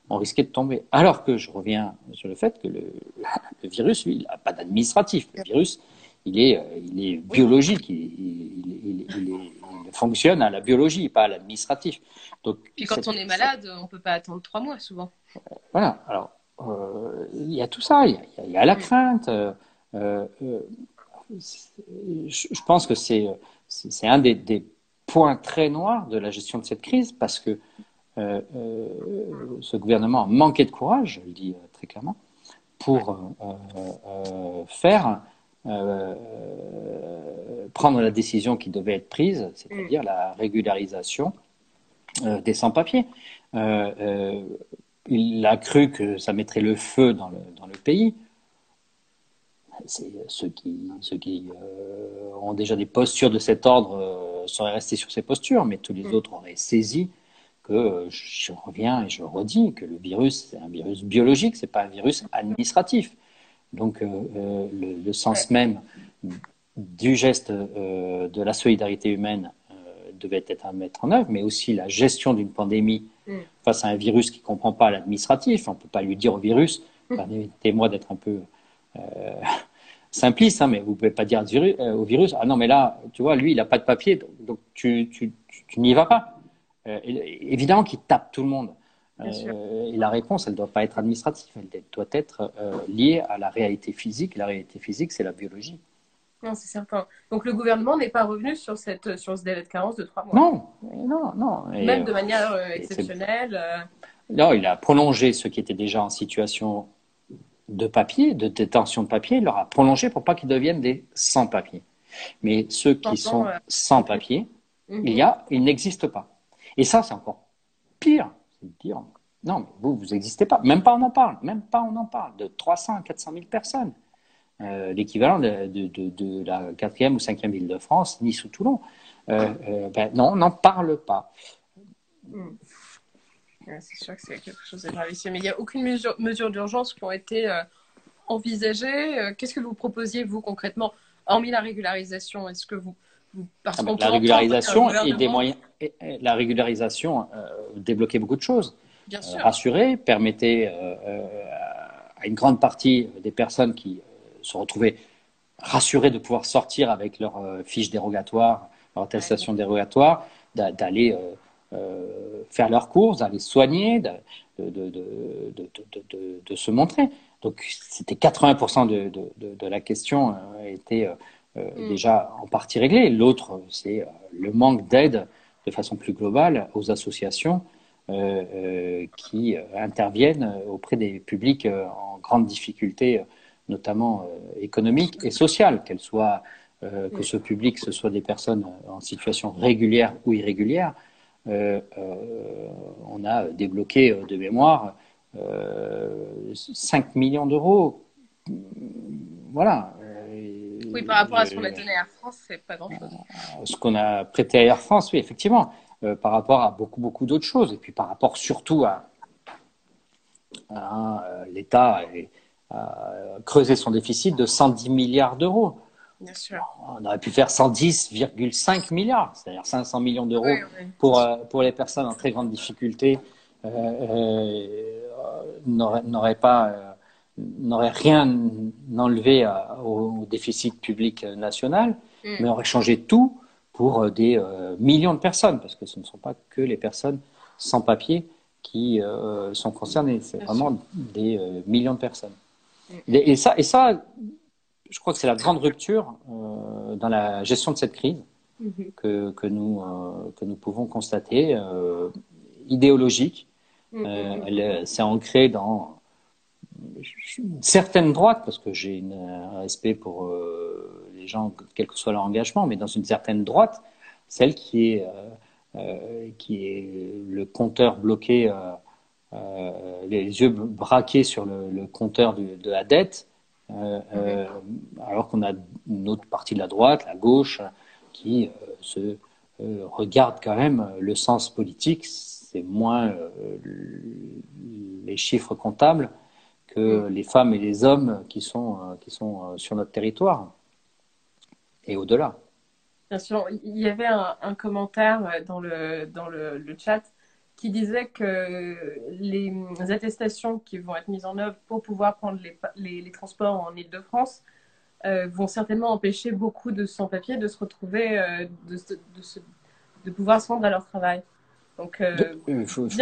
on risquait de tomber. Alors que je reviens sur le fait que le, virus, lui, il n'a pas d'administratif. Le virus, il est, il est biologique, il, il, fonctionne à la biologie, pas à l'administratif. Donc, Puis quand on est malade, on ne peut pas attendre trois mois souvent. Voilà, alors euh, il y a tout ça, il y, a la crainte. Euh, euh, je pense que c'est un des, des, points très noirs de la gestion de cette crise parce que ce gouvernement a manqué de courage, je le dis très clairement, pour faire prendre la décision qui devait être prise, c'est-à-dire la régularisation euh, des sans-papiers. Euh, euh, il a cru que ça mettrait le feu dans le, dans le pays. C'est ceux qui, ceux qui ont déjà des postures de cet ordre seraient restés sur ces postures, mais tous les mm. autres auraient saisi que je reviens et je redis que le virus c'est un virus biologique, c'est pas un virus administratif. Donc le, le, sens même du geste de la solidarité humaine devait être à mettre en œuvre, mais aussi la gestion d'une pandémie mm. face à un virus qui ne comprend pas l'administratif. On ne peut pas lui dire au virus, mm. permettez-moi d'être un peu euh, simpliste, hein, mais vous ne pouvez pas dire euh, au virus, ah non, mais là, tu vois, lui, il n'a pas de papier, donc tu, tu, tu, n'y vas pas. Euh, évidemment qu'il tape tout le monde. et la réponse, elle ne doit pas être administrative, elle doit être liée à la réalité physique. La réalité physique, c'est la biologie. Non, c'est certain. Donc le gouvernement n'est pas revenu sur, cette, sur ce délai de carence de trois mois. Non, non, non. Même de manière euh, exceptionnelle. Euh. Non, il a prolongé ceux qui étaient déjà en situation de papier, de détention de papier, il leur a prolongé pour pas qu'ils deviennent des sans-papiers. Mais ceux qui sont euh, sans papier, mhm. il y a, ils n'existent pas. Et ça, c'est encore pire. C'est de dire, non, mais vous, vous n'existez pas. Même pas on en parle. Même pas on en parle. De 300 à 400 000 personnes. Euh, l'équivalent de, de, de, la quatrième ou cinquième ville de France, Nice ou Toulon. Euh, euh, ben non, on n'en parle pas. C'est sûr que c'est quelque chose de gravissime. Mais il n'y a aucune mesure, mesure d'urgence qui ont été envisagées. Qu'est-ce que vous proposiez, vous, concrètement, hormis la régularisation? Est-ce que vous, parce ah ben, la régularisation et des moyens, la régularisation débloquait beaucoup de choses. Bien sûr. rassurer, permettait à une grande partie des personnes qui se retrouver rassurés de pouvoir sortir avec leur euh, fiche dérogatoire, leur attestation dérogatoire, d'aller euh, euh, faire leurs courses, d'aller soigner, de, de, de, de, se montrer. Donc c'était 80% de, la question était mm. déjà en partie réglée. L'autre, c'est le manque d'aide de façon plus globale aux associations qui interviennent auprès des publics en grande difficulté notamment euh, économique et sociale, qu'elle soit euh, que ce public, ce soit des personnes en situation régulière ou irrégulière. Euh, on a débloqué de mémoire 5 millions d'euros. Voilà. Oui, par rapport à ce qu'on a donné à Air France, c'est pas grand-chose. Ce qu'on a prêté à Air France, oui, effectivement, par rapport à beaucoup, beaucoup d'autres choses. Et puis par rapport surtout à, à l'État et, creuser son déficit de 110 milliards d'euros. Bien sûr. On aurait pu faire 110,5 milliards, c'est-à-dire 500 millions d'euros pour, euh, pour les personnes en très grande difficulté, euh, euh n'aurait pas n'aurait rien enlevé au, déficit public national, mm. mais aurait changé tout pour des millions de personnes, parce que ce ne sont pas que les personnes sans papier qui sont concernées, c'est vraiment des millions de personnes. Et, ça, et ça, je crois que c'est la grande rupture dans la gestion de cette crise mm-hmm. que, que, nous, que nous pouvons constater, idéologique. Mm-hmm. c'est ancré dans certaines droites, parce que j'ai un respect pour euh, les gens, quel que soit leur engagement, mais dans une certaine droite, celle qui est, euh, euh, qui est le compteur bloqué, les yeux braqués sur le, compteur de la dette, alors qu'on a une autre partie de la droite, la gauche, qui se regarde quand même le sens politique, c'est moins les chiffres comptables que mm. les femmes et les hommes qui sont, euh, qui sont euh, sur notre territoire et au-delà. Bien sûr, il y avait un, commentaire euh, dans le, dans le, chat qui disait que les attestations qui vont être mises en œuvre pour pouvoir prendre les, les, transports en Ile-de-France vont certainement empêcher beaucoup de sans-papiers de se retrouver, de, de, de, pouvoir se rendre à leur travail. Donc, euh,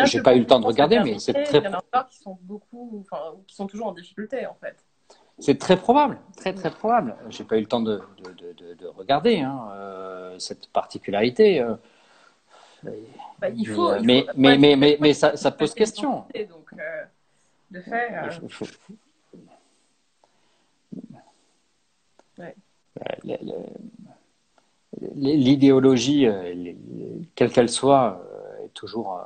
j'ai pas eu le temps de regarder, mais c'est très. Il y en a qui sont beaucoup, enfin, qui sont toujours en difficulté en fait. C'est très probable, très très probable. J'ai pas eu le temps de, de, de, regarder hein, euh, cette particularité. Euh. Bah, il, faut, mais, mais, mais, mais, mais, ça, ça pose question. Donc, de fait. L'idéologie, quelle qu'elle soit, toujours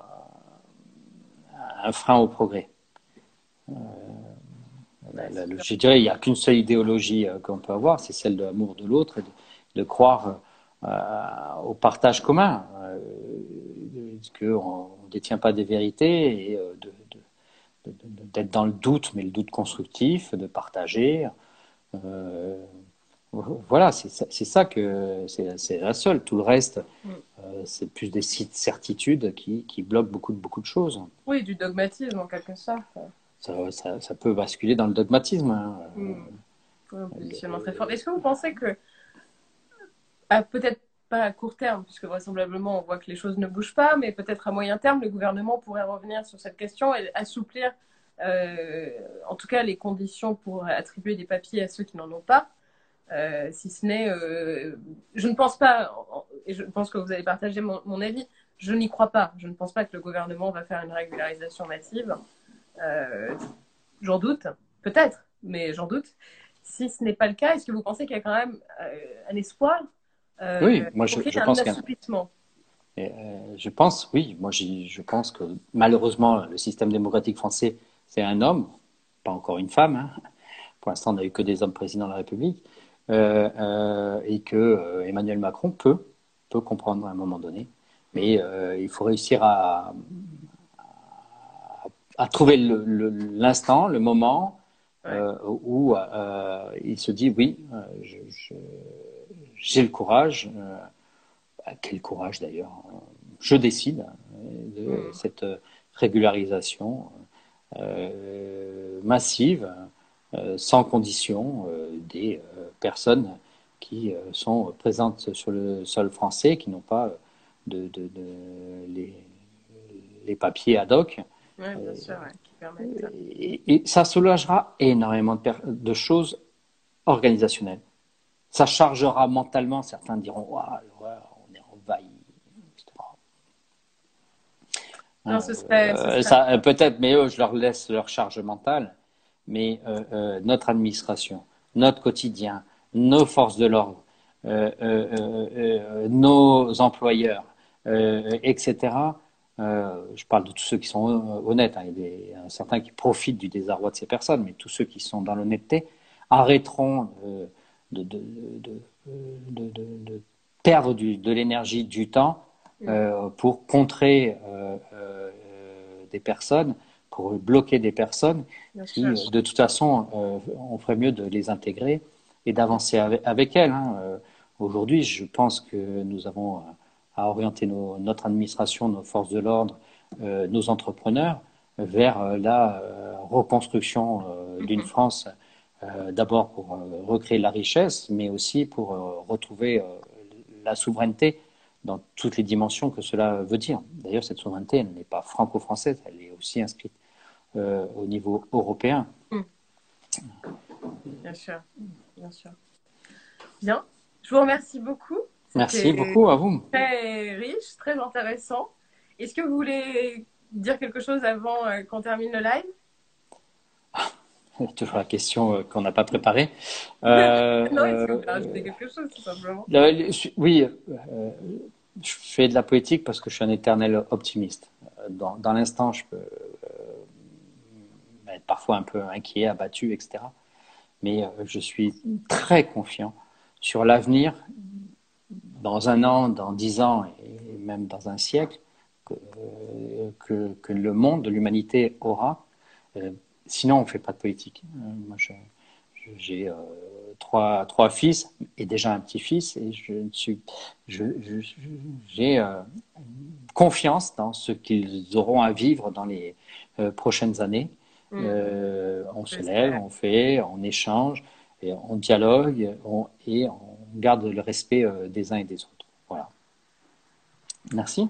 un frein au progrès. Euh, je dirais, il n'y a qu'une seule idéologie euh, qu'on peut avoir, c'est celle de l'amour de l'autre, de, croire euh, au partage commun, qu'on ne détient pas des vérités et d'être dans le doute, mais le doute constructif, de partager. Voilà, c'est ça que c'est la seule. Tout le reste, mm. euh, c'est plus des certitudes qui, qui, bloquent beaucoup de, beaucoup de choses. Oui, du dogmatisme en quelque sorte. Ça, ça, peut basculer dans le dogmatisme. Hein. Mm. très fort. Est-ce que vous pensez que, peut-être pas à court terme, puisque vraisemblablement on voit que les choses ne bougent pas, mais peut-être à moyen terme, le gouvernement pourrait revenir sur cette question et assouplir, euh, en tout cas, les conditions pour attribuer des papiers à ceux qui n'en ont pas euh, si ce n'est, euh, je ne pense pas, et je pense que vous allez partager mon, avis, je n'y crois pas. Je ne pense pas que le gouvernement va faire une régularisation massive. J'en doute, peut-être, mais j'en doute. Si ce n'est pas le cas, est-ce que vous pensez qu'il y a quand même un espoir Oui, moi je, je pense qu'il je pense, oui, moi je pense que malheureusement le système démocratique français, c'est un homme, pas encore une femme. Hein. Pour l'instant, on n'a eu que des hommes présidents de la République. Euh, euh, et que euh, Emmanuel Macron peut, peut comprendre à un moment donné. Mais il faut réussir à, à trouver l'instant, le, moment où il se dit oui, j'ai le courage, bah, quel courage d'ailleurs, je décide de mm. cette régularisation massive euh, sans condition euh, des euh, personnes qui sont présentes sur le sol français, qui n'ont pas de, les, papiers ad hoc. et, ça soulagera énormément de, de, choses organisationnelles. Ça chargera mentalement, certains diront on est envahi. Peut-être, mais eux, je leur laisse leur charge mentale mais euh, euh, notre administration, notre quotidien, nos forces de l'ordre, euh, nos employeurs, etc. je parle de tous ceux qui sont honnêtes. Hein, il y a certains qui profitent du désarroi de ces personnes, mais tous ceux qui sont dans l'honnêteté arrêteront de, de, de, perdre de l'énergie, du temps pour contrer des personnes pour bloquer des personnes qui, de toute façon, euh, on ferait mieux de les intégrer et d'avancer avec, elles. Hein. Euh, aujourd'hui, je pense que nous avons à orienter notre administration, nos forces de l'ordre, euh, nos entrepreneurs vers la reconstruction d'une mm-hmm. France, d'abord pour recréer la richesse, mais aussi pour retrouver la souveraineté dans toutes les dimensions que cela veut dire. D'ailleurs, cette souveraineté, elle n'est pas franco-française, elle est aussi inscrite au niveau européen. Mm. Bien sûr, bien sûr. Bien, je vous remercie beaucoup. Merci beaucoup à vous. Très riche, très intéressant. Est-ce que vous voulez dire quelque chose avant euh, qu'on termine le live? Toujours la question euh, qu'on n'a pas préparée. Euh, non, est-ce que vous quelque chose, tout simplement Oui, je fais de la poétique parce que je suis un éternel optimiste. Dans, dans l'instant, je peux être parfois un peu inquiet, abattu, etc. Mais je suis très confiant sur l'avenir dans un an, dans dix ans et même dans un siècle que, que, le monde, de l'humanité aura. Euh, sinon, on ne fait pas de politique. Euh, moi, j'ai euh, trois, trois fils et déjà un petit-fils et je suis, j'ai confiance dans ce qu'ils auront à vivre dans les prochaines années. Mmh. on se lève, on fait, on échange, et on dialogue et on garde le respect des uns et des autres. Voilà. Merci.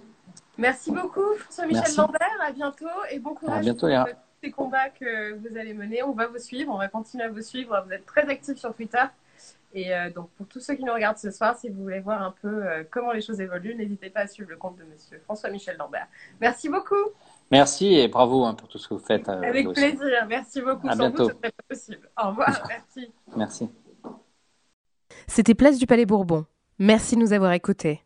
Merci beaucoup, François-Michel Lambert. À bientôt et bon courage bientôt, pour tous ces combats que vous allez mener. On va vous suivre, on va continuer à vous suivre. Vous êtes très actifs sur Twitter. Et euh, donc, pour tous ceux qui nous regardent ce soir, si vous voulez voir un peu euh, comment les choses évoluent, n'hésitez pas à suivre le compte de Monsieur François-Michel Lambert. Merci beaucoup. Merci et bravo hein, pour tout ce que vous faites. Euh, Avec plaisir. Merci beaucoup. À Sans bientôt. vous, ce serait pas possible. Au revoir. Merci. Merci. C'était Place du Palais Bourbon. Merci de nous avoir écoutés.